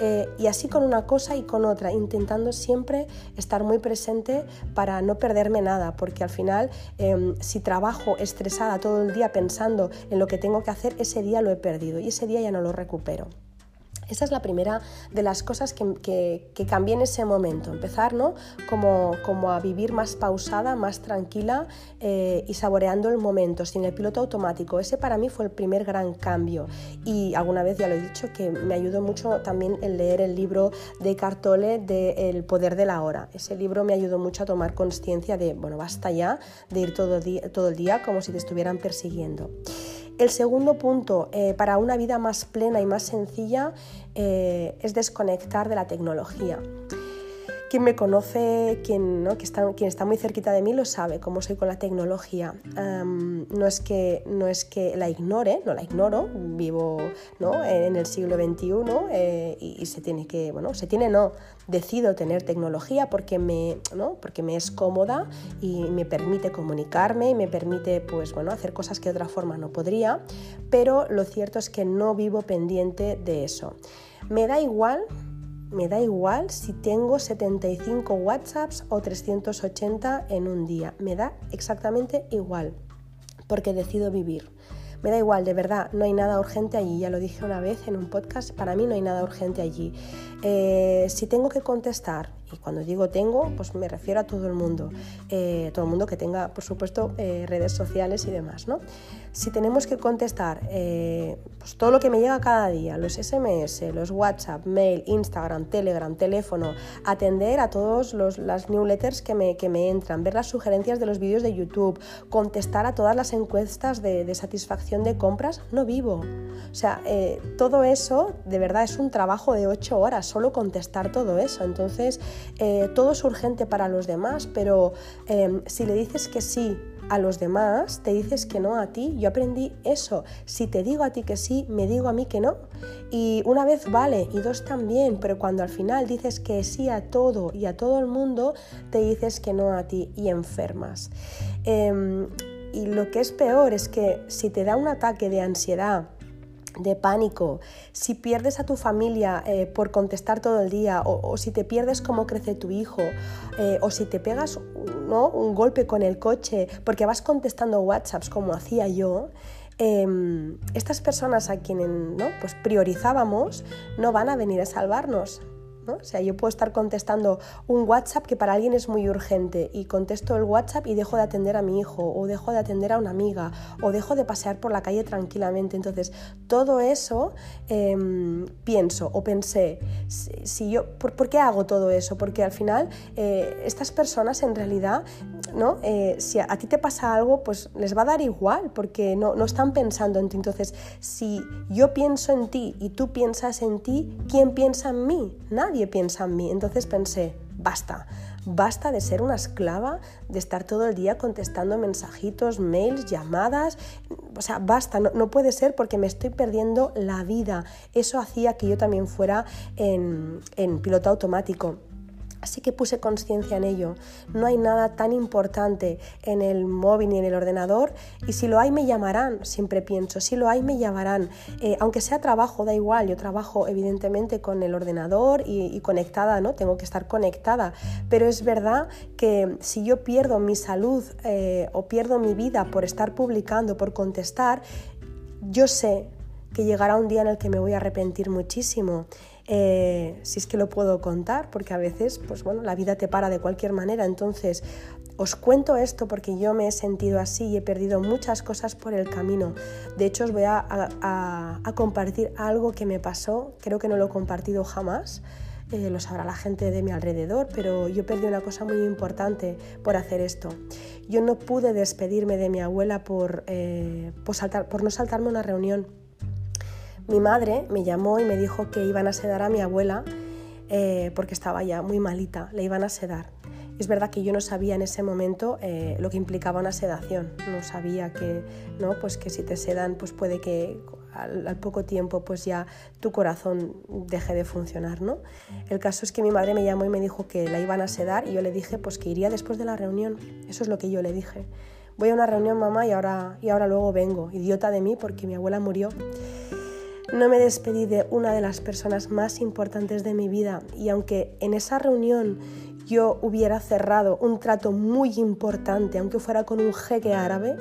Eh, y así con una cosa y con otra, intentando siempre estar muy presente para no perderme nada, porque al final em, si trabajo estresada todo el día pensando en lo que tengo que hacer, ese día lo he perdido y ese día ya no lo recupero. Esa es la primera de las cosas que, que, cambié en ese momento, empezar ¿no? como, como a vivir más pausada, más tranquila eh, y saboreando el momento, sin el piloto automático. Ese para mí fue el primer gran cambio y alguna vez ya lo he dicho que me ayudó mucho también el leer el libro de Cartole de El poder de la hora. Ese libro me ayudó mucho a tomar conciencia de, bueno, basta ya de ir todo, todo el día como si te estuvieran persiguiendo. El segundo punto, eh, para una vida más plena y más sencilla, eh, es desconectar de la tecnología. Quien me conoce, quien, ¿no? está, quien está muy cerquita de mí lo sabe, cómo soy con la tecnología. no, es que, no es que la ignore, no la ignoro, vivo ¿no? en el siglo XXI eh, y, se tiene que, bueno, se tiene no, decido tener tecnología porque me, ¿no? porque me es cómoda y me permite comunicarme y me permite pues, bueno, hacer cosas que de otra forma no podría, pero lo cierto es que no vivo pendiente de eso. Me da igual me da igual si tengo 75 WhatsApps o 380 en un día, me da exactamente igual. porque decido vivir. Me da igual, de verdad, no hay nada urgente allí. Ya lo dije una vez en un podcast, para mí no hay nada urgente allí. Eh, si tengo que contestar, y cuando digo tengo, pues me refiero a todo el mundo, eh, todo el mundo que tenga, por supuesto, eh, redes sociales y demás, ¿no? Si tenemos que contestar pues todo lo que me llega cada día, los SMS, los WhatsApp, mail, Instagram, Telegram, teléfono, atender a todas las newsletters que me, que me entran, ver las sugerencias de los vídeos de YouTube, contestar a todas las encuestas de satisfacción de compras, no vivo. O sea, todo eso de verdad es un trabajo de ocho horas solo contestar todo eso. Entonces, eh, todo es urgente para los demás, pero em, si le dices que sí a los demás, te dices que no a ti. Yo aprendí eso. Si te digo a ti que sí, me digo a mí que no. Y una vez vale y dos también, pero cuando al final dices que sí a todo y a todo el mundo, te dices que no a ti y enfermas. Em, y lo que es peor es que si te da un ataque de ansiedad, de pánico, si pierdes a tu familia eh, por contestar todo el día, o, si te pierdes cómo crece tu hijo, eh, o si te pegas ¿no? un golpe con el coche porque vas contestando WhatsApps como hacía yo, em, estas personas a quienes ¿no? pues priorizábamos no van a venir a salvarnos. O sea, yo puedo estar contestando un WhatsApp que para alguien es muy urgente y contesto el WhatsApp y dejo de atender a mi hijo o dejo de atender a una amiga o dejo de pasear por la calle tranquilamente. Entonces, todo eso em, pienso o pensé, si, yo, ¿por, qué hago todo eso? Porque al final eh, estas personas en realidad, ¿no? Eh, si a, ti te pasa algo, pues les va a dar igual porque no, no están pensando en ti. Entonces, si yo pienso en ti y tú piensas en ti, ¿quién piensa en mí? Nadie piensa en mí. Entonces pensé, basta, basta de ser una esclava, de estar todo el día contestando mensajitos, mails, llamadas. O sea, basta, no, puede ser porque me estoy perdiendo la vida. Eso hacía que yo también fuera en, en piloto automático. Así que puse conciencia en ello. No hay nada tan importante en el móvil ni en el ordenador y si lo hay me llamarán, siempre pienso, si lo hay me llamarán. Eh, aunque sea trabajo, da igual, yo trabajo evidentemente con el ordenador y, conectada, ¿no? Tengo que estar conectada, pero es verdad que si yo pierdo mi salud eh, o pierdo mi vida por estar publicando, por contestar, yo sé que llegará un día en el que me voy a arrepentir muchísimo eh, si es que lo puedo contar, porque a veces, pues bueno, la vida te para de cualquier manera. Entonces, os cuento esto porque yo me he sentido así y he perdido muchas cosas por el camino. De hecho, os voy a, compartir algo que me pasó, creo que no lo he compartido jamás. Eh, lo sabrá la gente de mi alrededor, pero yo perdí una cosa muy importante por hacer esto. Yo no pude despedirme de mi abuela por, eh, por no saltarme una reunión mi madre me llamó y me dijo que iban a sedar a mi abuela eh, porque estaba ya muy malita, le iban a sedar. Es verdad que yo no sabía en ese momento eh, lo que implicaba una sedación, no sabía que, ¿no? pues que si te sedan pues puede que al, poco tiempo pues ya tu corazón deje de funcionar. ¿no? El caso es que mi madre me llamó y me dijo que la iban a sedar y yo le dije pues que iría después de la reunión, eso es lo que yo le dije. Voy a una reunión mamá y ahora, y ahora luego vengo, idiota de mí porque mi abuela murió. No me despedí de una de las personas más importantes de mi vida y aunque en esa reunión yo hubiera cerrado un trato muy importante, aunque fuera con un jeque árabe,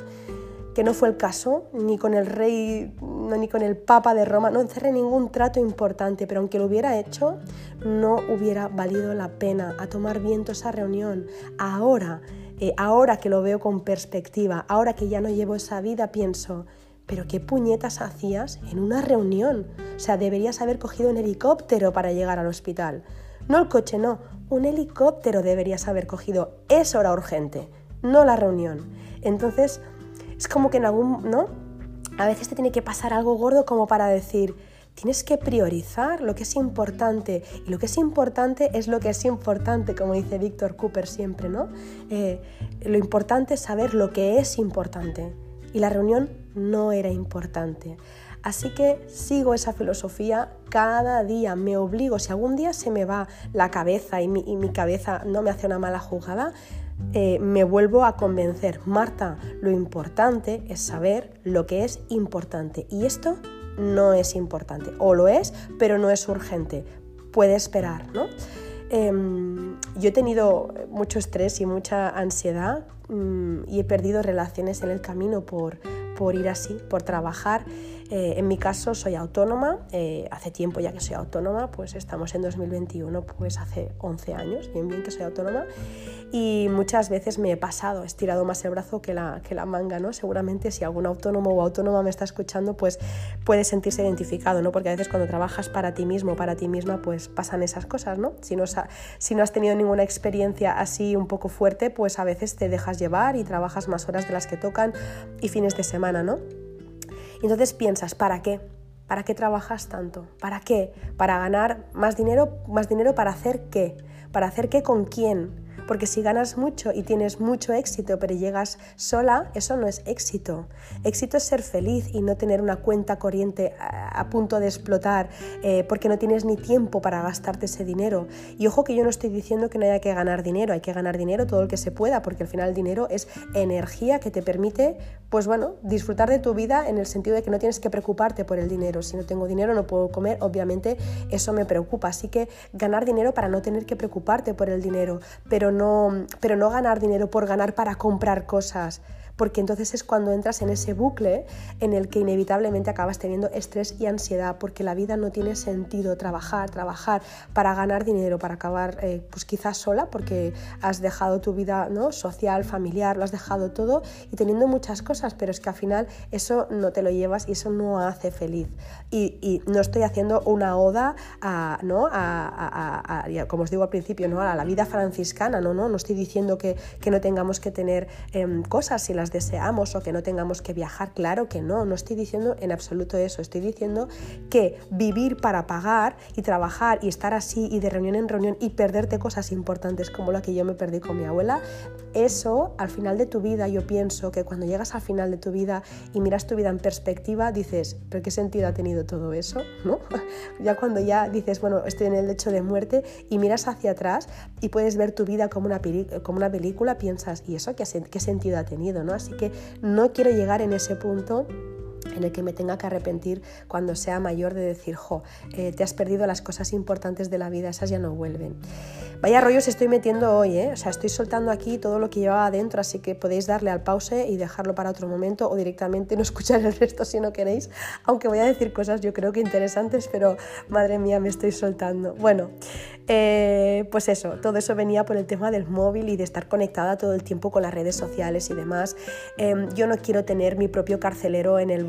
que no fue el caso, ni con el rey, ni con el papa de Roma, no cerré ningún trato importante, pero aunque lo hubiera hecho, no hubiera valido la pena a tomar viento esa reunión. Ahora, eh, ahora que lo veo con perspectiva, ahora que ya no llevo esa vida, pienso, pero qué puñetas hacías en una reunión. O sea, deberías haber cogido un helicóptero para llegar al hospital. No el coche, no, un helicóptero deberías haber cogido. Eso era urgente, no la reunión. Entonces, es como que en algún, ¿no? A veces te tiene que pasar algo gordo como para decir, tienes que priorizar lo que es importante. Y lo que es importante es lo que es importante, como dice Víctor Cooper siempre, ¿no? Eh, lo importante es saber lo que es importante y la reunión no era importante. Así que sigo esa filosofía cada día, me obligo, si algún día se me va la cabeza y mi, cabeza no me hace una mala jugada, eh, me vuelvo a convencer, Marta, lo importante es saber lo que es importante. Y esto no es importante, o lo es, pero no es urgente, puede esperar, ¿no? Em, yo he tenido mucho estrés y mucha ansiedad mm, y he perdido relaciones en el camino por, por ir así, por trabajar. Eh, en mi caso soy autónoma, eh, hace tiempo ya que soy autónoma, pues estamos en 2021, pues hace 11 años, bien bien que soy autónoma, y muchas veces me he pasado, he estirado más el brazo que la, que la manga, ¿no? Seguramente si algún autónomo o autónoma me está escuchando, pues puede sentirse identificado, ¿no? Porque a veces cuando trabajas para ti mismo, para ti misma, pues pasan esas cosas, ¿no? Si no, si no has tenido ninguna experiencia así un poco fuerte, pues a veces te dejas llevar y trabajas más horas de las que tocan y fines de semana, ¿no? Y entonces piensas, ¿para qué? ¿Para qué trabajas tanto? ¿Para qué? ¿Para ganar más dinero? ¿Más dinero para hacer qué? ¿Para hacer qué con quién? Porque si ganas mucho y tienes mucho éxito, pero llegas sola, eso no es éxito. Éxito es ser feliz y no tener una cuenta corriente a, punto de explotar eh, porque no tienes ni tiempo para gastarte ese dinero. Y ojo que yo no estoy diciendo que no haya que ganar dinero, hay que ganar dinero todo el que se pueda, porque al final el dinero es energía que te permite, pues bueno, disfrutar de tu vida en el sentido de que no tienes que preocuparte por el dinero. Si no tengo dinero no puedo comer, obviamente eso me preocupa. Así que ganar dinero para no tener que preocuparte por el dinero, pero pero no ganar dinero por ganar para comprar cosas, porque entonces es cuando entras en ese bucle en el que inevitablemente acabas teniendo estrés y ansiedad, porque la vida no tiene sentido trabajar, trabajar para ganar dinero, para acabar eh, pues quizás sola, porque has dejado tu vida ¿no? social, familiar, lo has dejado todo y teniendo muchas cosas, pero es que al final eso no te lo llevas y eso no hace feliz. Y, no estoy haciendo una oda a, ¿no? A, como os digo al principio, ¿no? a la vida franciscana, no, no, no estoy diciendo que, que no tengamos que tener em, cosas si las deseamos o que no tengamos que viajar. Claro que no, no estoy diciendo en absoluto eso. Estoy diciendo que vivir para pagar y trabajar y estar así y de reunión en reunión y perderte cosas importantes como la que yo me perdí con mi abuela, eso al final de tu vida yo pienso que cuando llegas al final de tu vida y miras tu vida en perspectiva dices, ¿pero qué sentido ha tenido todo eso? (laughs) Ya cuando ya dices, bueno, estoy en el lecho de muerte y miras hacia atrás y puedes ver tu vida como una, como una película, piensas, ¿y eso qué, sentido ha tenido? Así que no quiero llegar en ese punto en el que me tenga que arrepentir cuando sea mayor de decir, jo, eh, te has perdido las cosas importantes de la vida, esas ya no vuelven. Vaya rollos estoy metiendo hoy, ¿eh? o sea, estoy soltando aquí todo lo que llevaba adentro, así que podéis darle al pause y dejarlo para otro momento o directamente no escuchar el resto si no queréis, aunque voy a decir cosas yo creo que interesantes, pero madre mía, me estoy soltando. Bueno, eh, pues eso, todo eso venía por el tema del móvil y de estar conectada todo el tiempo con las redes sociales y demás. Em, yo no quiero tener mi propio carcelero en el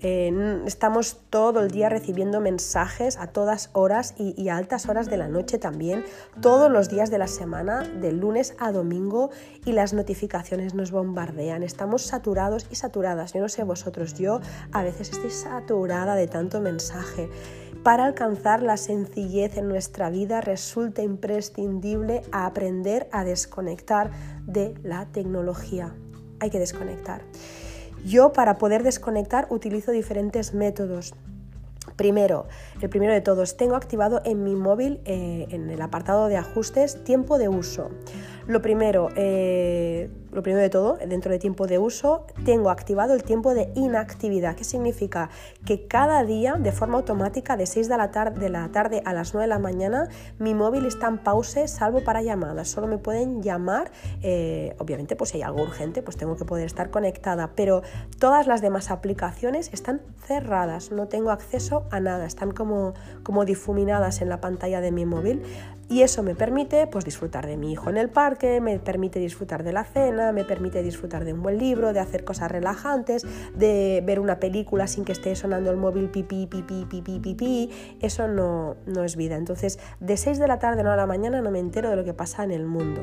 Eh, estamos todo el día recibiendo mensajes a todas horas y, y a altas horas de la noche también todos los días de la semana, de lunes a domingo, y las notificaciones nos bombardean. Estamos saturados y saturadas. Yo no sé vosotros, yo a veces estoy saturada de tanto mensaje. Para alcanzar la sencillez en nuestra vida resulta imprescindible aprender a desconectar de la tecnología. Hay que desconectar. Yo para poder desconectar utilizo diferentes métodos. Primero, el primero de todos, tengo activado en mi móvil, eh, en el apartado de ajustes, tiempo de uso. Lo primero, eh, lo primero de todo, dentro de tiempo de uso, tengo activado el tiempo de inactividad. ¿Qué significa? Que cada día, de forma automática, de 6 de la, tarde, la tarde a las 9 de la mañana, mi móvil está en pause, salvo para llamadas. Solo me pueden llamar, eh, obviamente, pues si hay algo urgente, pues tengo que poder estar conectada. Pero todas las demás aplicaciones están cerradas, no tengo acceso a nada, están como, como difuminadas en la pantalla de mi móvil. Y eso me permite pues, disfrutar de mi hijo en el parque, me permite disfrutar de la cena, me permite disfrutar de un buen libro, de hacer cosas relajantes, de ver una película sin que esté sonando el móvil pipí, pipí, pipí, pipí. Eso no, no es vida. Entonces, de 6 de la tarde a la mañana no me entero de lo que pasa en el mundo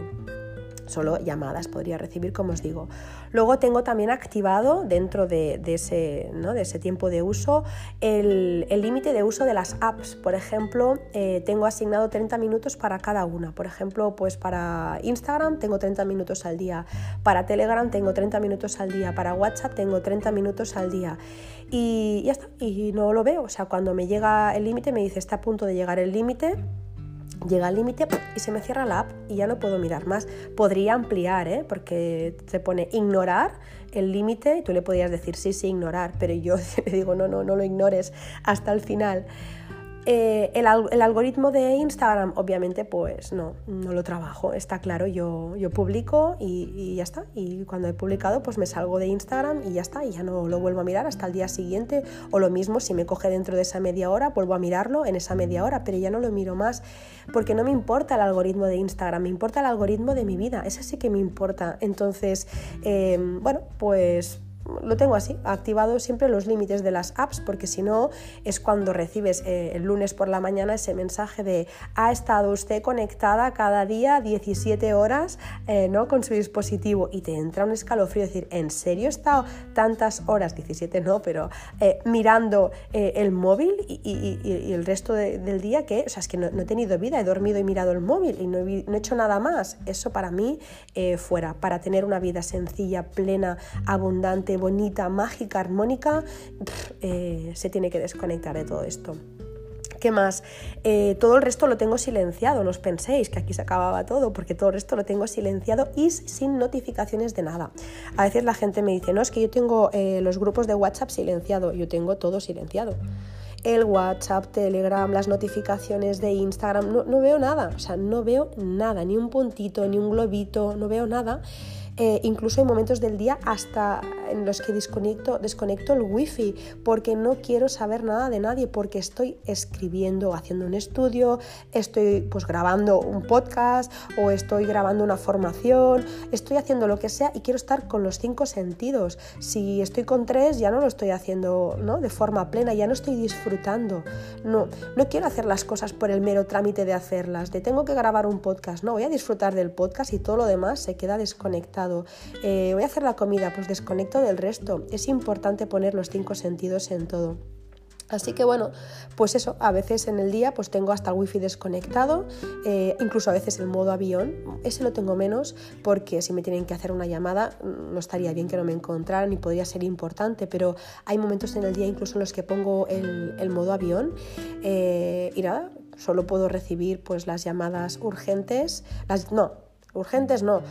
solo llamadas podría recibir, como os digo. Luego tengo también activado dentro de, ese, de ese, tiempo de uso el límite de uso de las apps. Por ejemplo, eh, tengo asignado 30 minutos para cada una. Por ejemplo, pues para Instagram tengo 30 minutos al día, para Telegram tengo 30 minutos al día, para WhatsApp tengo 30 minutos al día. Y ya está, y no lo veo. O sea, cuando me llega el límite, me dice está a punto de llegar el límite llega al límite y se me cierra la app y ya no puedo mirar más. Podría ampliar, ¿eh? porque se pone ignorar el límite y tú le podrías decir sí, sí, ignorar, pero yo (laughs) le digo no, no, no lo ignores hasta el final. Eh, el, algoritmo de Instagram, obviamente, pues no, no lo trabajo, está claro, yo, yo publico y, ya está. Y cuando he publicado, pues me salgo de Instagram y ya está, y ya no lo vuelvo a mirar hasta el día siguiente. O lo mismo, si me coge dentro de esa media hora, vuelvo a mirarlo en esa media hora, pero ya no lo miro más, porque no me importa el algoritmo de Instagram, me importa el algoritmo de mi vida, ese sí que me importa. Entonces, eh, bueno, pues lo tengo así, activado siempre los límites de las apps, porque si no es cuando recibes eh, el lunes por la mañana ese mensaje de ha estado usted conectada cada día 17 horas eh, ¿no? con su dispositivo y te entra un escalofrío, decir, ¿en serio he estado tantas horas, 17 no, pero eh, mirando el móvil y, el resto del día que, o sea, es que no, he tenido vida, he dormido y mirado el móvil y no he, no he hecho nada más. Eso para mí fuera, para tener una vida sencilla, plena, abundante, bonita, mágica, armónica, eh, se tiene que desconectar de todo esto. ¿Qué más? Eh, todo el resto lo tengo silenciado, no os penséis que aquí se acababa todo, porque todo el resto lo tengo silenciado y sin notificaciones de nada. A veces la gente me dice, no, es que yo tengo eh, los grupos de WhatsApp silenciado, yo tengo todo silenciado. El WhatsApp, Telegram, las notificaciones de Instagram, no, no veo nada, o sea, no veo nada, ni un puntito, ni un globito, no veo nada. Eh, incluso hay momentos del día hasta en los que desconecto, desconecto el wifi porque no quiero saber nada de nadie, porque estoy escribiendo, haciendo un estudio, estoy pues grabando un podcast o estoy grabando una formación, estoy haciendo lo que sea y quiero estar con los cinco sentidos. Si estoy con tres ya no lo estoy haciendo ¿no? de forma plena, ya no estoy disfrutando. No, no quiero hacer las cosas por el mero trámite de hacerlas, de tengo que grabar un podcast, no, voy a disfrutar del podcast y todo lo demás se queda desconectado eh, voy a hacer la comida, pues desconecto del resto. Es importante poner los cinco sentidos en todo. Así que bueno, pues eso, a veces en el día pues tengo hasta el wifi desconectado, eh, incluso a veces el modo avión, ese lo tengo menos porque si me tienen que hacer una llamada no estaría bien que no me encontraran y podría ser importante, pero hay momentos en el día incluso en los que pongo el, modo avión eh, y nada, solo puedo recibir pues las llamadas urgentes, las, no, urgentes no,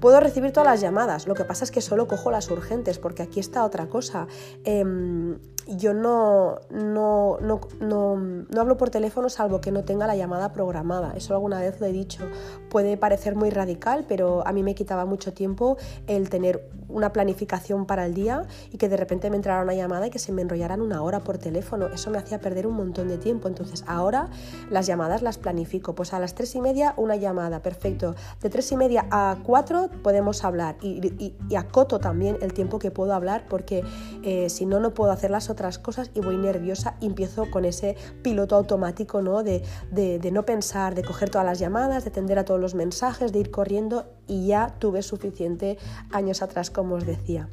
Puedo recibir todas las llamadas, lo que pasa es que solo cojo las urgentes, porque aquí está otra cosa. Em, yo no, no, no, no, hablo por teléfono salvo que no tenga la llamada programada. Eso alguna vez lo he dicho. Puede parecer muy radical, pero a mí me quitaba mucho tiempo el tener una planificación para el día y que de repente me entrara una llamada y que se me enrollaran una hora por teléfono. Eso me hacía perder un montón de tiempo. Entonces ahora las llamadas las planifico. Pues a las tres y media una llamada, perfecto. De tres y media a cuatro podemos hablar y, acoto también el tiempo que puedo hablar porque eh, si no, no puedo hacer las otras cosas y voy nerviosa y empiezo con ese piloto automático ¿no? De, no pensar, de coger todas las llamadas, de atender a todos los mensajes, de ir corriendo y ya tuve suficiente años atrás, como os decía.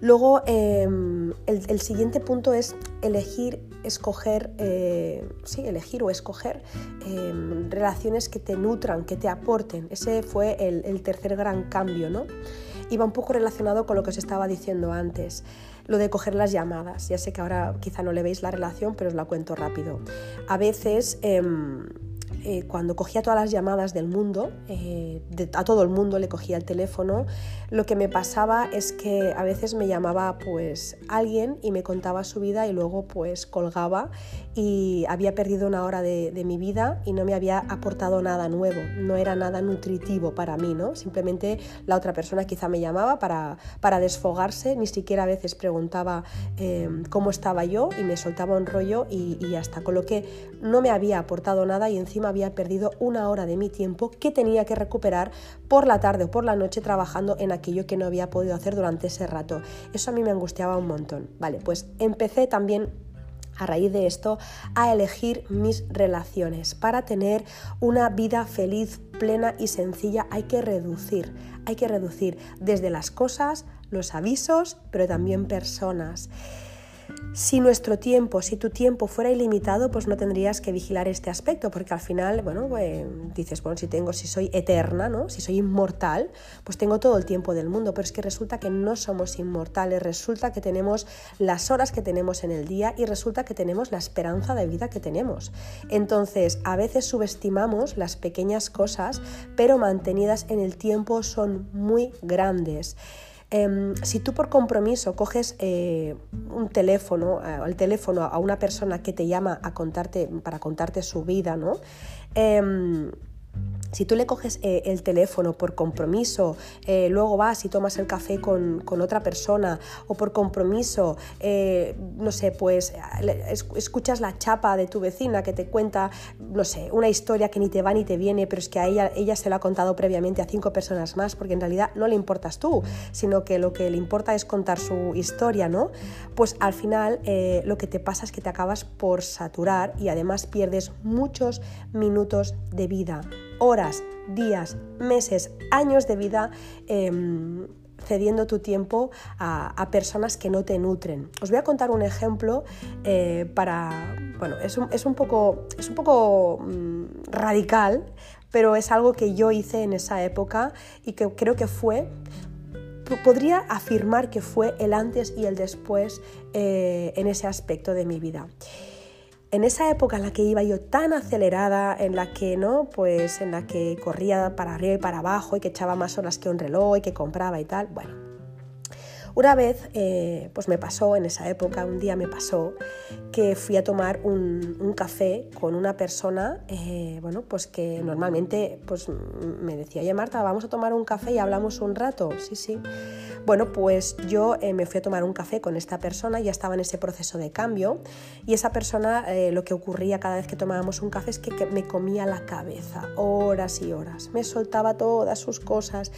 Luego, em, el, siguiente punto es elegir, escoger, eh, sí, elegir o escoger em, relaciones que te nutran, que te aporten. Ese fue el, el tercer gran cambio, ¿no? Y va un poco relacionado con lo que os estaba diciendo antes lo de coger las llamadas. Ya sé que ahora quizá no le veis la relación, pero os la cuento rápido. A veces... Em, eh, cuando cogía todas las llamadas del mundo, eh, a todo el mundo le cogía el teléfono, lo que me pasaba es que a veces me llamaba pues alguien y me contaba su vida y luego pues colgaba y había perdido una hora de, mi vida y no me había aportado nada nuevo, no era nada nutritivo para mí, ¿no? Simplemente la otra persona quizá me llamaba para, para desfogarse, ni siquiera a veces preguntaba eh, cómo estaba yo y me soltaba un rollo y, y ya está, con lo que no me había aportado nada y encima había perdido una hora de mi tiempo que tenía que recuperar por la tarde o por la noche trabajando en aquello que no había podido hacer durante ese rato. Eso a mí me angustiaba un montón. Vale, pues empecé también a raíz de esto a elegir mis relaciones. Para tener una vida feliz, plena y sencilla hay que reducir, hay que reducir desde las cosas, los avisos, pero también personas. Si nuestro tiempo, si tu tiempo fuera ilimitado, pues no tendrías que vigilar este aspecto, porque al final, bueno, pues, dices, bueno, si tengo, si soy eterna, ¿no? Si soy inmortal, pues tengo todo el tiempo del mundo, pero es que resulta que no somos inmortales, resulta que tenemos las horas que tenemos en el día y resulta que tenemos la esperanza de vida que tenemos. Entonces, a veces subestimamos las pequeñas cosas, pero mantenidas en el tiempo son muy grandes. Em, si tú por compromiso coges eh, un teléfono, el teléfono a una persona que te llama a contarte, para contarte su vida, ¿no? Si tú le coges eh, el teléfono por compromiso, eh, luego vas y tomas el café con, otra persona o por compromiso, eh, no sé, pues escuchas la chapa de tu vecina que te cuenta, no sé, una historia que ni te va ni te viene, pero es que a ella, ella se lo ha contado previamente a cinco personas más, porque en realidad no le importas tú, sino que lo que le importa es contar su historia, ¿no? Pues al final lo que te pasa es que te acabas por saturar y además pierdes muchos minutos de vida horas, días, meses, años de vida em, cediendo tu tiempo a, personas que no te nutren. Os voy a contar un ejemplo eh, para... Bueno, es un, poco, es un poco mm, radical, pero es algo que yo hice en esa época y que creo que fue podría afirmar que fue el antes y el después eh, en ese aspecto de mi vida en esa época en la que iba yo tan acelerada, en la que no, pues en la que corría para arriba y para abajo y que echaba más horas que un reloj y que compraba y tal, bueno, una vez, eh, pues me pasó en esa época, un día me pasó que fui a tomar un, café con una persona, eh, bueno, pues que normalmente pues me decía, oye Marta, vamos a tomar un café y hablamos un rato. Sí, sí. Bueno, pues yo eh, me fui a tomar un café con esta persona, ya estaba en ese proceso de cambio y esa persona lo que ocurría cada vez que tomábamos un café es que me comía la cabeza horas y horas, me soltaba todas sus cosas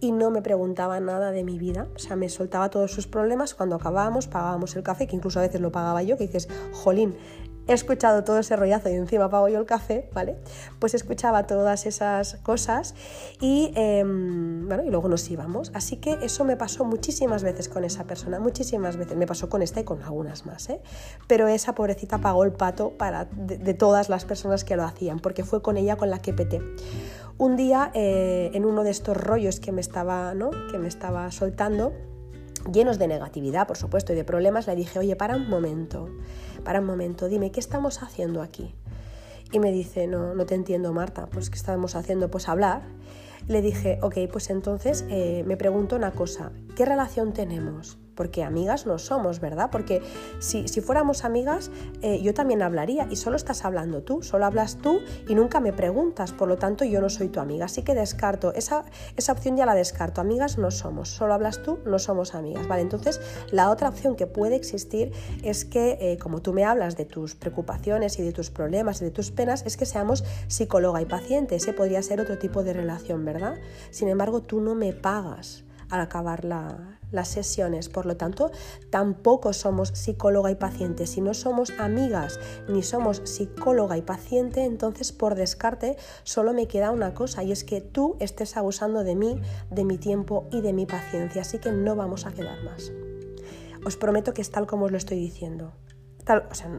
y no me preguntaba nada de mi vida, o sea, me soltaba todos sus problemas, cuando acabábamos pagábamos el café, que incluso a veces lo pagaba yo, que dices, jolín, he escuchado todo ese rollazo y encima pago yo el café, ¿vale? Pues escuchaba todas esas cosas y, em, bueno, y luego nos íbamos. Así que eso me pasó muchísimas veces con esa persona, muchísimas veces. Me pasó con esta y con algunas más, ¿eh? Pero esa pobrecita pagó el pato para, de, todas las personas que lo hacían, porque fue con ella con la que peté. Un día, eh, en uno de estos rollos que me estaba, ¿no? que me estaba soltando, llenos de negatividad, por supuesto, y de problemas, le dije, oye, para un momento, para un momento, dime, ¿qué estamos haciendo aquí? Y me dice, no, no te entiendo, Marta, pues ¿qué estamos haciendo? Pues hablar. Le dije, ok, pues entonces eh, me pregunto una cosa, ¿qué relación tenemos? Porque amigas no somos, ¿verdad? Porque si, fuéramos amigas, eh, yo también hablaría y solo estás hablando tú, solo hablas tú y nunca me preguntas, por lo tanto yo no soy tu amiga, así que descarto, esa, esa opción ya la descarto, amigas no somos, solo hablas tú, no somos amigas, ¿vale? Entonces la otra opción que puede existir es que eh, como tú me hablas de tus preocupaciones y de tus problemas y de tus penas, es que seamos psicóloga y paciente, ese podría ser otro tipo de relación, ¿verdad? Sin embargo, tú no me pagas al acabar las sesiones. Por lo tanto, tampoco somos psicóloga y paciente. Si no somos amigas ni somos psicóloga y paciente, entonces por descarte solo me queda una cosa y es que tú estés abusando de mí, de mi tiempo y de mi paciencia. Así que no vamos a quedar más. Os prometo que es tal como os lo estoy diciendo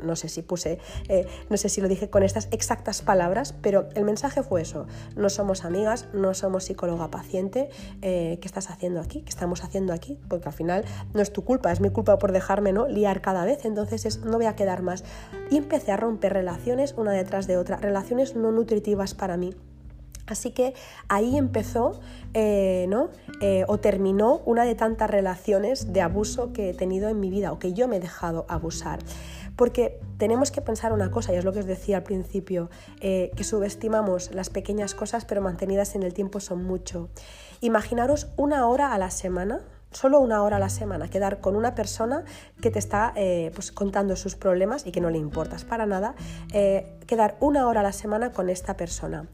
no sé si puse, eh, no sé si lo dije con estas exactas palabras, pero el mensaje fue eso, no somos amigas, no somos psicóloga paciente, eh, ¿qué estás haciendo aquí? ¿Qué estamos haciendo aquí? Porque al final no es tu culpa, es mi culpa por dejarme ¿no? liar cada vez, entonces es, no voy a quedar más. Y empecé a romper relaciones una detrás de otra, relaciones no nutritivas para mí. Así que ahí empezó eh, ¿no? o terminó una de tantas relaciones de abuso que he tenido en mi vida o que yo me he dejado abusar. Porque tenemos que pensar una cosa, y es lo que os decía al principio, eh, que subestimamos las pequeñas cosas, pero mantenidas en el tiempo son mucho. Imaginaros una hora a la semana, solo una hora a la semana, quedar con una persona que te está eh, pues, contando sus problemas y que no le importas para nada, eh, quedar una hora a la semana con esta persona.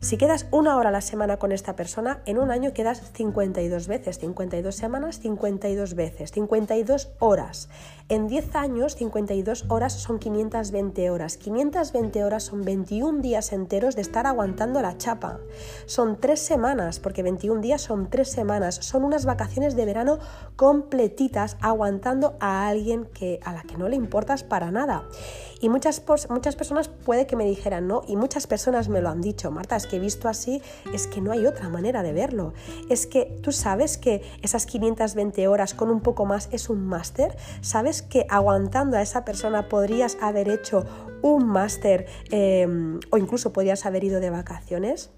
Si quedas una hora a la semana con esta persona, en un año quedas 52 veces, 52 semanas, 52 veces, 52 horas. En 10 años, 52 horas son 520 horas. 520 horas son 21 días enteros de estar aguantando la chapa. Son 3 semanas, porque 21 días son 3 semanas. Son unas vacaciones de verano completitas aguantando a alguien que, a la que no le importas para nada. Y muchas, muchas personas puede que me dijeran, no, y muchas personas me lo han dicho, Marta, es que he visto así, es que no hay otra manera de verlo. Es que tú sabes que esas 520 horas con un poco más es un máster, sabes que aguantando a esa persona podrías haber hecho un máster em, o incluso podrías haber ido de vacaciones.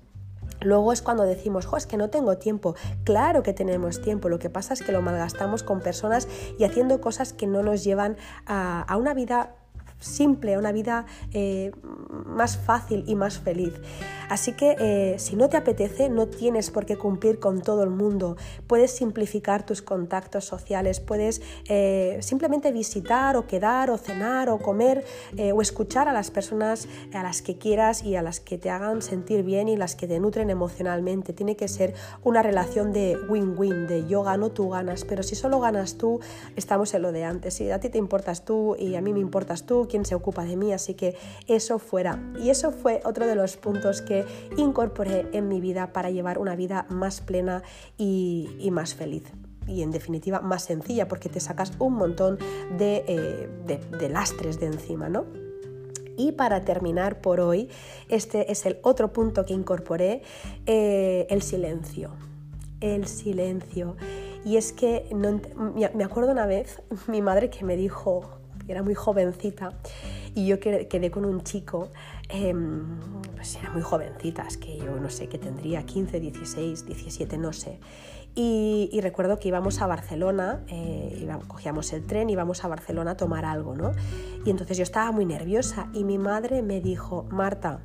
Luego es cuando decimos, jo, es que no tengo tiempo. Claro que tenemos tiempo, lo que pasa es que lo malgastamos con personas y haciendo cosas que no nos llevan a, a una vida simple, una vida eh, más fácil y más feliz. Así que eh, si no te apetece, no tienes por qué cumplir con todo el mundo. Puedes simplificar tus contactos sociales, puedes eh, simplemente visitar o quedar o cenar o comer o escuchar a las personas a las que quieras y a las que te hagan sentir bien y las que te nutren emocionalmente. Tiene que ser una relación de win-win, de yo gano, tú ganas. Pero si solo ganas tú, estamos en lo de antes. Si a ti te importas tú y a mí me importas tú, quién se ocupa de mí, así que eso fuera. Y eso fue otro de los puntos que incorporé en mi vida para llevar una vida más plena y, más feliz y en definitiva más sencilla porque te sacas un montón de, eh, lastres de encima, ¿no? Y para terminar por hoy, este es el otro punto que incorporé, eh, el silencio. El silencio. Y es que me acuerdo una vez (laughs) mi madre que me dijo, era muy jovencita y yo quedé con un chico, em, pues era muy jovencita, es que yo no sé, que tendría 15, 16, 17, no sé. Y, recuerdo que íbamos a Barcelona, eh, cogíamos el tren, íbamos a Barcelona a tomar algo, ¿no? Y entonces yo estaba muy nerviosa y mi madre me dijo, Marta,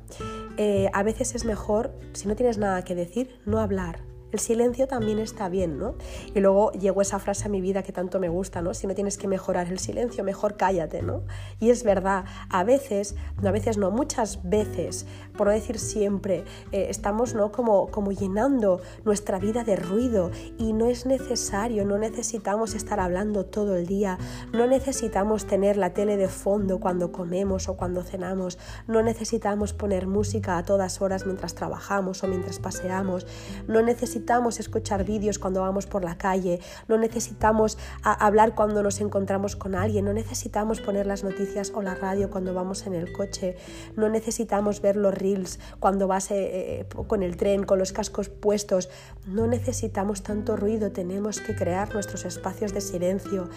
eh, a veces es mejor, si no tienes nada que decir, no hablar el silencio también está bien, ¿no? Y luego llegó esa frase a mi vida que tanto me gusta, ¿no? Si no tienes que mejorar el silencio, mejor cállate, ¿no? Y es verdad, a veces, no a veces no, muchas veces, por no decir siempre, eh, estamos, ¿no? Como, como llenando nuestra vida de ruido y no es necesario, no necesitamos estar hablando todo el día, no necesitamos tener la tele de fondo cuando comemos o cuando cenamos, no necesitamos poner música a todas horas mientras trabajamos o mientras paseamos, no necesitamos necesitamos escuchar vídeos cuando vamos por la calle, no necesitamos hablar cuando nos encontramos con alguien, no necesitamos poner las noticias o la radio cuando vamos en el coche, no necesitamos ver los reels cuando vas eh, eh, con el tren, con los cascos puestos, no necesitamos tanto ruido, tenemos que crear nuestros espacios de silencio.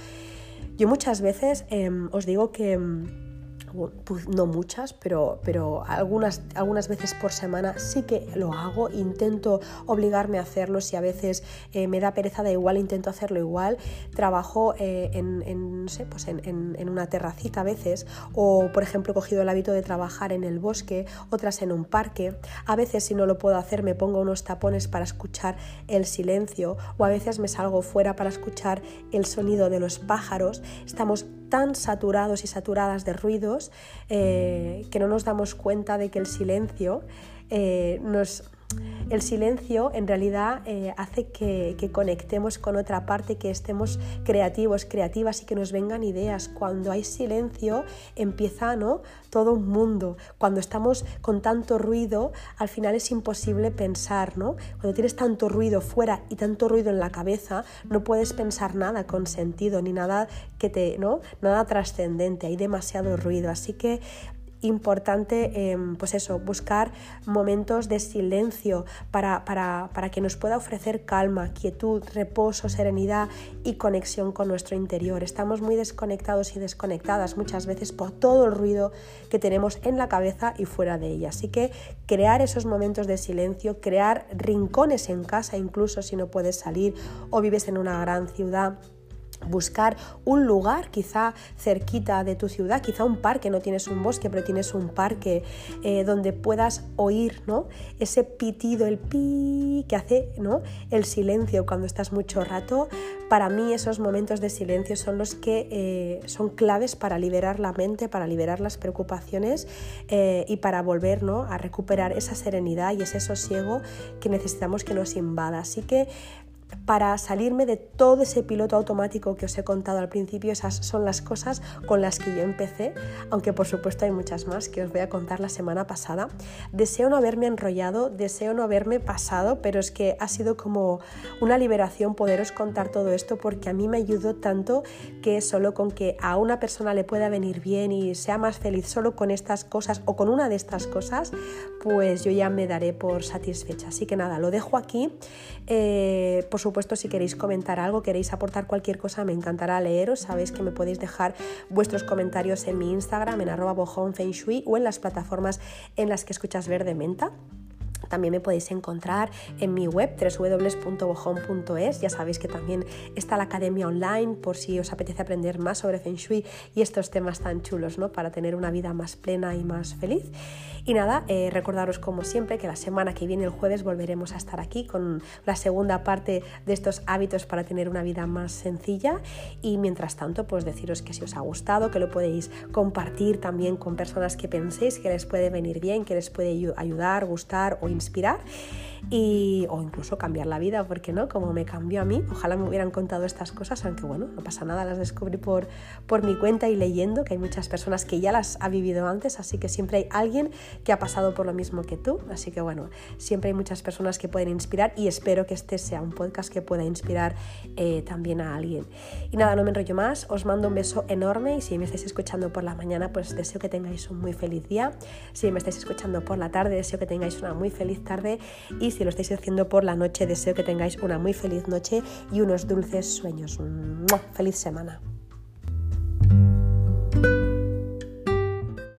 Yo muchas veces em, os digo que... Pues no muchas, pero, pero algunas, algunas veces por semana sí que lo hago, intento obligarme a hacerlo, si a veces eh, me da pereza da igual, intento hacerlo igual, trabajo eh, en, no sé, pues en, en, una terracita a veces, o por ejemplo he cogido el hábito de trabajar en el bosque, otras en un parque, a veces si no lo puedo hacer me pongo unos tapones para escuchar el silencio, o a veces me salgo fuera para escuchar el sonido de los pájaros, estamos tan saturados y saturadas de ruidos eh, que no nos damos cuenta de que el silencio eh, nos el silencio en realidad eh, hace que, conectemos con otra parte, que estemos creativos, creativas y que nos vengan ideas. Cuando hay silencio empieza ¿no? todo un mundo. Cuando estamos con tanto ruido, al final es imposible pensar. ¿no? Cuando tienes tanto ruido fuera y tanto ruido en la cabeza, no puedes pensar nada con sentido ni nada que te, ¿no? nada trascendente. Hay demasiado ruido. Así que importante em, pues eso, buscar momentos de silencio para, para, para, que nos pueda ofrecer calma, quietud, reposo, serenidad y conexión con nuestro interior. Estamos muy desconectados y desconectadas muchas veces por todo el ruido que tenemos en la cabeza y fuera de ella. Así que crear esos momentos de silencio, crear rincones en casa, incluso si no puedes salir o vives en una gran ciudad buscar un lugar quizá cerquita de tu ciudad, quizá un parque, no tienes un bosque, pero tienes un parque eh, donde puedas oír ¿no? ese pitido, el pi que hace ¿no? el silencio cuando estás mucho rato. Para mí esos momentos de silencio son los que eh, son claves para liberar la mente, para liberar las preocupaciones eh, y para volver ¿no? a recuperar esa serenidad y ese sosiego que necesitamos que nos invada. Así que para salirme de todo ese piloto automático que os he contado al principio. Esas son las cosas con las que yo empecé, aunque por supuesto hay muchas más que os voy a contar la semana pasada. Deseo no haberme enrollado, deseo no haberme pasado, pero es que ha sido como una liberación poderos contar todo esto porque a mí me ayudó tanto que solo con que a una persona le pueda venir bien y sea más feliz solo con estas cosas o con una de estas cosas, pues yo ya me daré por satisfecha. Así que nada, lo dejo aquí. Eh, supuesto, si queréis comentar algo, queréis aportar cualquier cosa, me encantará leeros. Sabéis que me podéis dejar vuestros comentarios en mi Instagram, en arroba o en las plataformas en las que escuchas Verde Menta. También me podéis encontrar en mi web www.bojón.es. Ya sabéis que también está la academia online por si os apetece aprender más sobre Feng Shui y estos temas tan chulos, ¿no? Para tener una vida más plena y más feliz. Y nada, eh, recordaros como siempre que la semana que viene, el jueves, volveremos a estar aquí con la segunda parte de estos hábitos para tener una vida más sencilla. Y mientras tanto, pues deciros que si os ha gustado, que lo podéis compartir también con personas que penséis que les puede venir bien, que les puede ayudar, gustar o inspirar inspirar y, o incluso cambiar la vida, porque no? Como me cambió a mí, ojalá me hubieran contado estas cosas, aunque bueno, no pasa nada, las descubrí por, por mi cuenta y leyendo, que hay muchas personas que ya las ha vivido antes, así que siempre hay alguien que ha pasado por lo mismo que tú, así que bueno, siempre hay muchas personas que pueden inspirar y espero que este sea un podcast que pueda inspirar eh, también a alguien. Y nada, no me enrollo más, os mando un beso enorme y si me estáis escuchando por la mañana, pues deseo que tengáis un muy feliz día, si me estáis escuchando por la tarde, deseo que tengáis una muy feliz tarde y y si lo estáis haciendo por la noche, deseo que tengáis una muy feliz noche y unos dulces sueños. ¡Feliz semana!